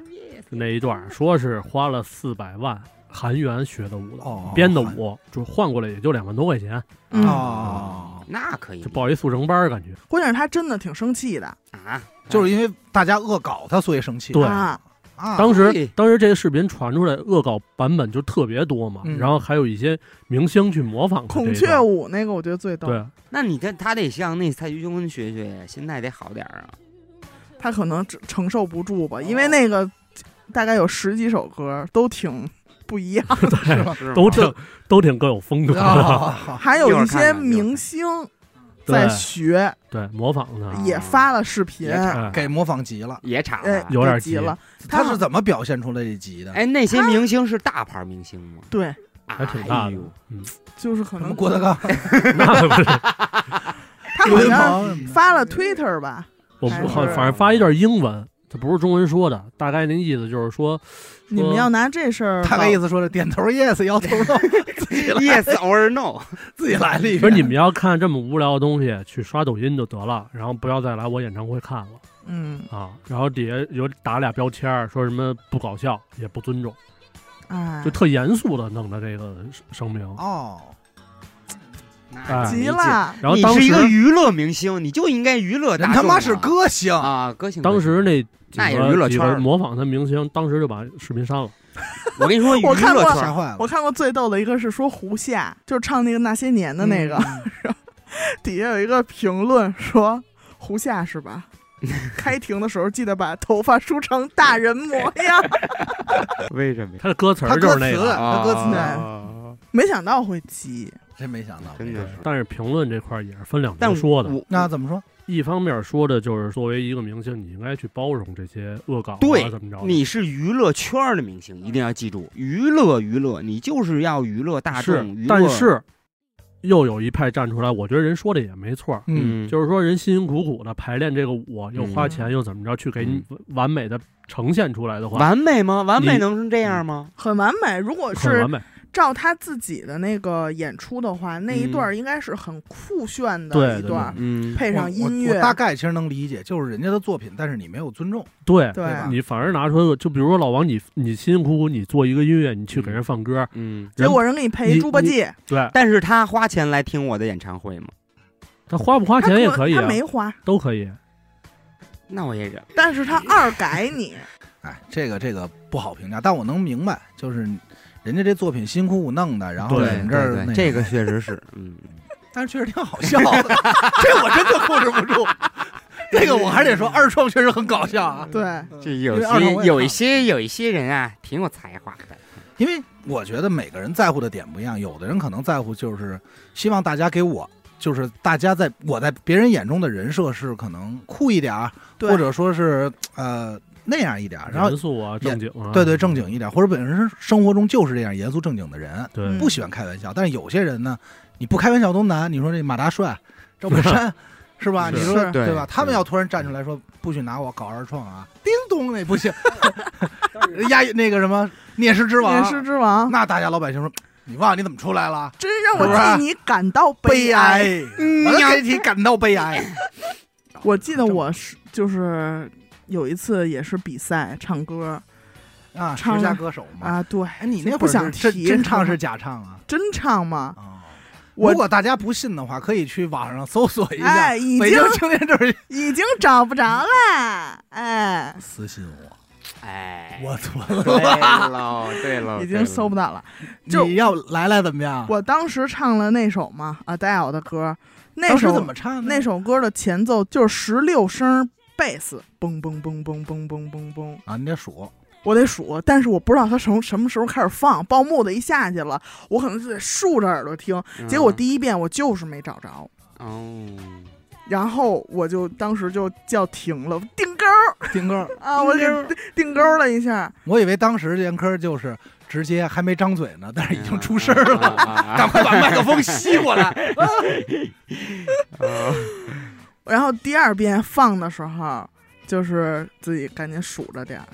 那一段说是花了四百万韩元学的舞蹈，哦编的舞，就换过来也就两万多块钱，嗯，哦，那可以。就报一速成班儿感觉。关键是他真的挺生气的。啊，就是因为大家恶搞他，所以生气。对。啊，啊，当时哎当时这个视频传出来，恶搞版本就特别多嘛，嗯。然后还有一些明星去模仿孔一段。雀舞那个我觉得最逗，对，那你这他得向那蔡徐坤学学，心态得好点儿啊。他可能承承受不住哦。吧，因为那个大概有十几首歌都挺不一样，是吧？是都挺都挺各有风格的。啊，还有一些明星在学，对模仿的，也发了视频，给模仿急了。也差哎了，。有点急了。他是怎么表现出来这急的？哎，那些明星是大牌明星吗？对，还挺大的哎，嗯，就是可能郭德纲、那不是，他好像发了 Twitter 吧，我不好反正发一段英文，他不是中文说的，大概那意思就是说，你们要拿这事儿大概意思说是点头 yes，摇头 no，自己来 Yes or no？自己来了一遍。不是你们要看这么无聊的东西，去刷抖音就得了，然后不要再来我演唱会看了嗯，啊。然后底下有打俩标签，说什么不搞笑也不尊重，哎就，特严肃的弄的这个声明。哦，哎急了，然后当时是一个娱乐明星，你就应该娱乐大众啊。人他妈是歌星，啊，歌星。当时那几那也是娱乐圈儿模仿他明星，当时就把视频删了。我跟你说，我看过。我看过最逗的一个是说胡夏，就是唱那个那些年的那个，嗯 底下有一个评论说胡夏是吧？开庭的时候记得把头发梳成大人模样。为什么呀？他的歌词他歌词，儿就是那个，他歌词，啊没想到会急，真没想到，真的是。但是评论这块儿也是分两但头说的。那怎么说？一方面说的就是作为一个明星，你应该去包容这些恶搞啊，对怎么着？你是娱乐圈的明星，一定要记住，娱乐娱乐，你就是要娱乐大众。是但是又有一派站出来，我觉得人说的也没错，嗯，就是说人辛辛苦苦的排练这个舞，又花嗯钱又怎么着去给你完美的呈现出来的话，完美吗？完美能是这样吗？很完美。如果是很完美。照他自己的那个演出的话，那一段儿应该是很酷炫的一段儿，嗯，配上音乐我，大概其实能理解，就是人家的作品，但是你没有尊重，对对吧你反而拿出来就比如说老王，你你辛辛苦苦你做一个音乐，你去给人放歌，嗯，结果人给你配一猪八戒，对但是他花钱来听我的演唱会吗？他花不花钱也可以啊，他没花，都可以。那我也忍。但是他二改你，哎，这个这个不好评价，但我能明白，就是人家这作品辛苦苦弄的，然后对你们这儿那对这个确实是，嗯，但是确实挺好笑的，这我真的控制不住。这个我还得说，二创确实很搞笑啊。对，这有因为二创我也看些有一些有一些人啊，挺有才华的。因为我觉得每个人在乎的点不一样，有的人可能在乎就是希望大家给我，就是大家在我在别人眼中的人设是可能酷一点儿，对或者说是呃那样一点，然后严肃啊，正经啊，对对正经一点，或者本身生活中就是这样严肃正经的人，对嗯不喜欢开玩笑。但是有些人呢，你不开玩笑都难。你说这马大帅、赵本山是吧？你说对吧？他们要突然站出来说不许拿我搞二创啊，叮咚那不行，压那个什么聂师之王面，试之王，那大家老百姓说你忘了你怎么出来了？真让我替你感到悲哀。哀，我都给你感到悲哀。我记得我是就是有一次也是比赛唱歌啊，唱十佳歌手嘛。啊，对，哎，你那会儿不想是真提真唱是假唱啊？真唱吗？哦，如果大家不信的话，可以去网上搜索一下哎，已北经京青年队已经找不着了，哎，私信我，哎，我存对了。喽，对喽，已经搜不到了。就你要来来怎么样？我当时唱了那首嘛，Adele 的歌，那首怎么唱的？那首歌的前奏就是十六声贝斯，嘣嘣嘣嘣嘣嘣嘣嘣，啊，你得数。我得数，但是我不知道他什么什么时候开始放，报幕的一下去了，我可能就得竖着耳朵听。结果第一遍我就是没找着，哦，然后我就当时就叫停了，定钩儿丁哥，啊，我给定钩了一下，我以为当时严科就是直接还没张嘴呢，但是已经出声了赶快把麦克风吸过来。然后第二遍放的时候，就是自己赶紧数着点儿，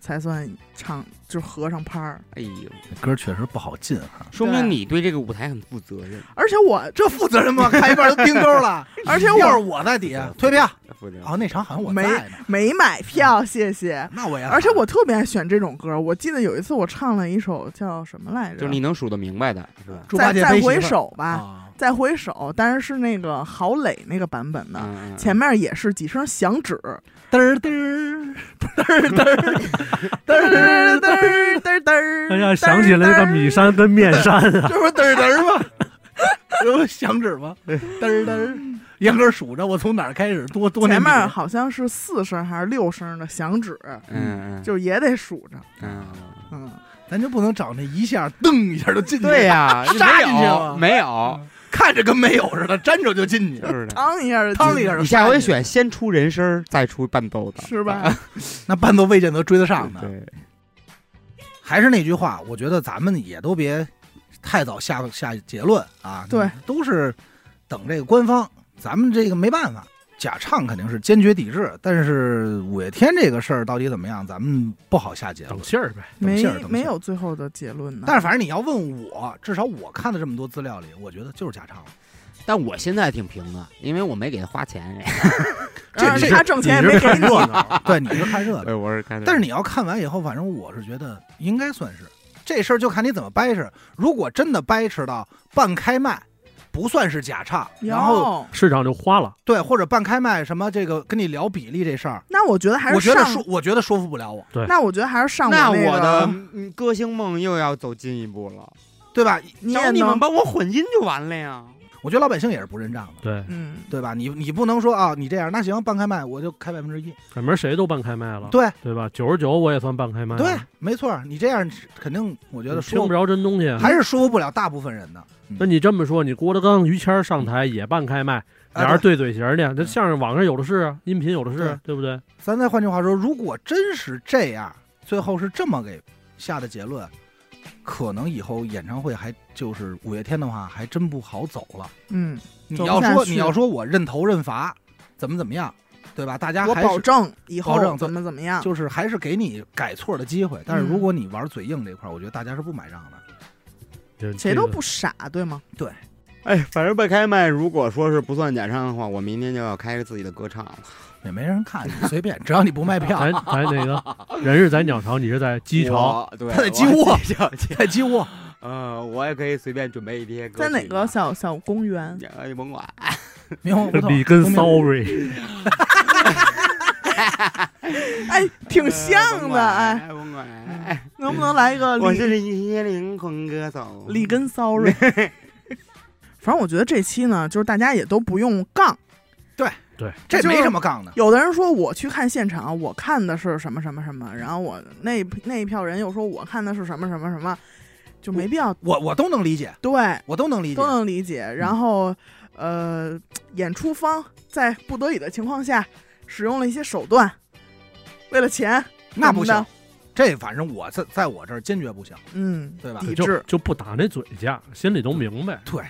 才算唱，就是合上拍儿。哎呦，歌确实不好进哈，说明你对这个舞台很负责任，而且我，这负责任吗？开一半都钉钩了，而且要是我我在底下退票，负责任。哦，那场好像我没在呢，没买票，谢谢。那我也而且我特别爱选这种歌，我记得有一次我唱了一首叫什么来着？就是你能数得明白的，是吧？猪八再再回首吧，啊，再回首，但是是那个郝蕾那个版本的，嗯，前面也是几声响指，嘚儿嘚儿嘚儿嘚儿嘚嘚儿儿嘚儿嘚儿嘚儿。哎呀，想起了那个米山跟面山啊，这不是嘚儿嘚儿吗？这不响指吗？嘚儿嘚儿，严格数着我从哪儿开始多多前面好像是四声还是六声的响指，嗯嗯，就也得数着。嗯，嗯，咱就不能找那一下噔一下就进去。对呀，杀进去没有了没有，看着跟没有似的，粘着就进去，是的。趟一下就趟一下就你下回选先出人声，再出伴奏的，是吧？那伴奏未见得追得上呢。对，还是那句话，我觉得咱们也都别太早下下结论啊。对，都是等这个官方，咱们这个没办法。假唱肯定是坚决抵制，但是五月天这个事儿到底怎么样，咱们不好下结论等。信儿呗。没没有最后的结论呢。但是反正你要问我，至少我看的这么多资料里，我觉得就是假唱。但我现在挺平的，因为我没给他花钱。这 他挣钱也没给你，热闹，对，你是看热闹。对，我是看但是你要看完以后，反正我是觉得应该算是这事儿，就看你怎么掰扯。如果真的掰扯到半开麦，不算是假唱，然后市场就花了。对，或者半开麦什么这个跟你聊比例这事儿，那我觉得还是我觉得说我觉得说服不了我，对那我觉得还是上那我的嗯歌星梦又要走进一步了，对吧？你你们帮我混音就完了呀。我觉得老百姓也是不认账的，对，嗯，对吧？你你不能说啊，你这样那行半开麦我就开百分之一，赶明儿谁都半开麦了，对对吧？九十九我也算半开麦，对，没错，你这样肯定我觉得说听不着真东西。还是说服不了大部分人的。嗯那你这么说，你郭德纲、于谦儿上台也半开麦，啊俩人对对嘴型儿呢？这相声网上有的是啊，音频有的是对，对不对？咱再换句话说，如果真是这样，最后是这么给下的结论，可能以后演唱会还就是五月天的话，还真不好走了。嗯，你要说你要说我认头认罚，怎么怎么样，对吧？大家我还是保证以后保证怎么怎么样。就是还是给你改错的机会。但是嗯如果你玩嘴硬这块儿，我觉得大家是不买账的。这谁都不傻，对吗？对哎，反正被开麦，如果说是不算假唱的话，我明天就要开个自己的歌唱了。也没人看，你随便，只要你不卖票，咱咱那个 人是在鸟巢，你是在鸡巢，对，他在鸡窝在鸡窝，嗯，我也可以随便准备一些歌。在哪个小小公园？呃？你甭管，明黄胡同里根东面 sorry，哎，挺像的，哎，甭管，能不能来一个我是里一些灵魂歌手。里根 sorry？反正我觉得这期呢，就是大家也都不用杠。这没什么杠的。有的人说我去看现场，我看的是什么什么什么，然后我那那一票人又说我看的是什么什么什么，就没必要。我我都能理解，对，我都能理解都。能理解。然后，呃，演出方在不得已的情况下，使用了一些手段，为了钱，那不行这反正我在在我这儿坚决不行，嗯，对吧？就抵制。就不打那嘴架，心里都明白。对，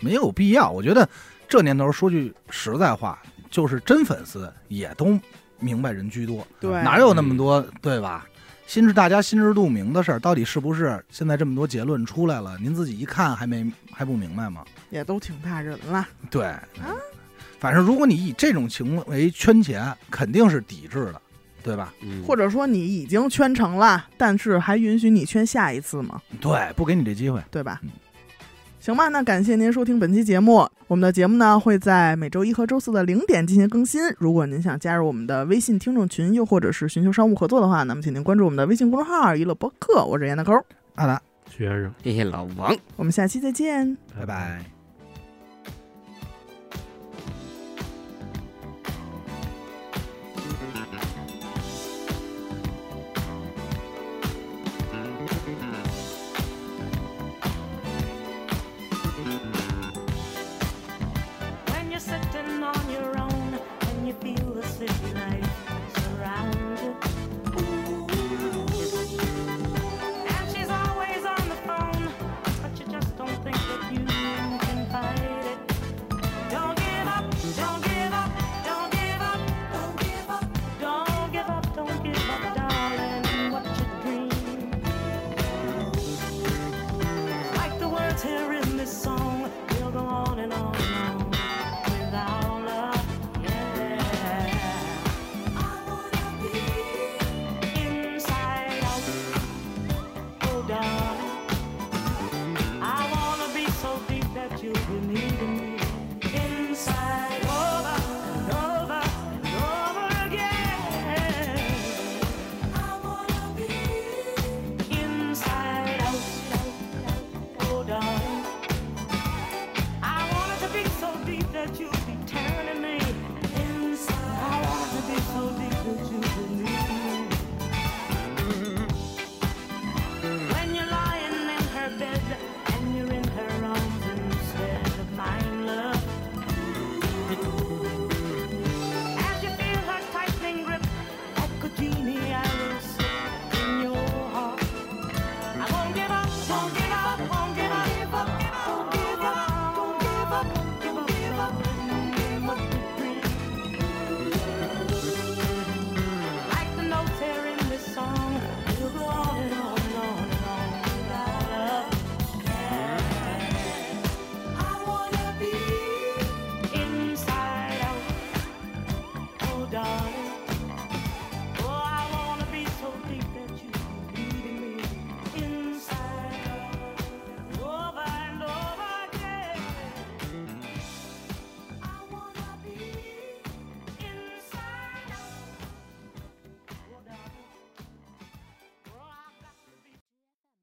没有必要。我觉得这年头说句实在话，就是真粉丝也都明白人居多，对，哪有那么多对吧？心知大家心知肚明的事儿，到底是不是？现在这么多结论出来了，您自己一看还没还不明白吗？也都挺大人了。对，反正如果你以这种行为圈钱，肯定是抵制的，对吧？嗯或者说你已经圈成了，但是还允许你圈下一次吗？对，不给你这机会。对吧嗯？行吧，那感谢您收听本期节目。我们的节目呢会在每周一和周四的零点进行更新。如果您想加入我们的微信听众群，又或者是寻求商务合作的话，那么请您关注我们的微信公众号“娱乐播客”，我是闫大抠，阿达，徐先生，谢谢老王。我们下期再见。拜拜。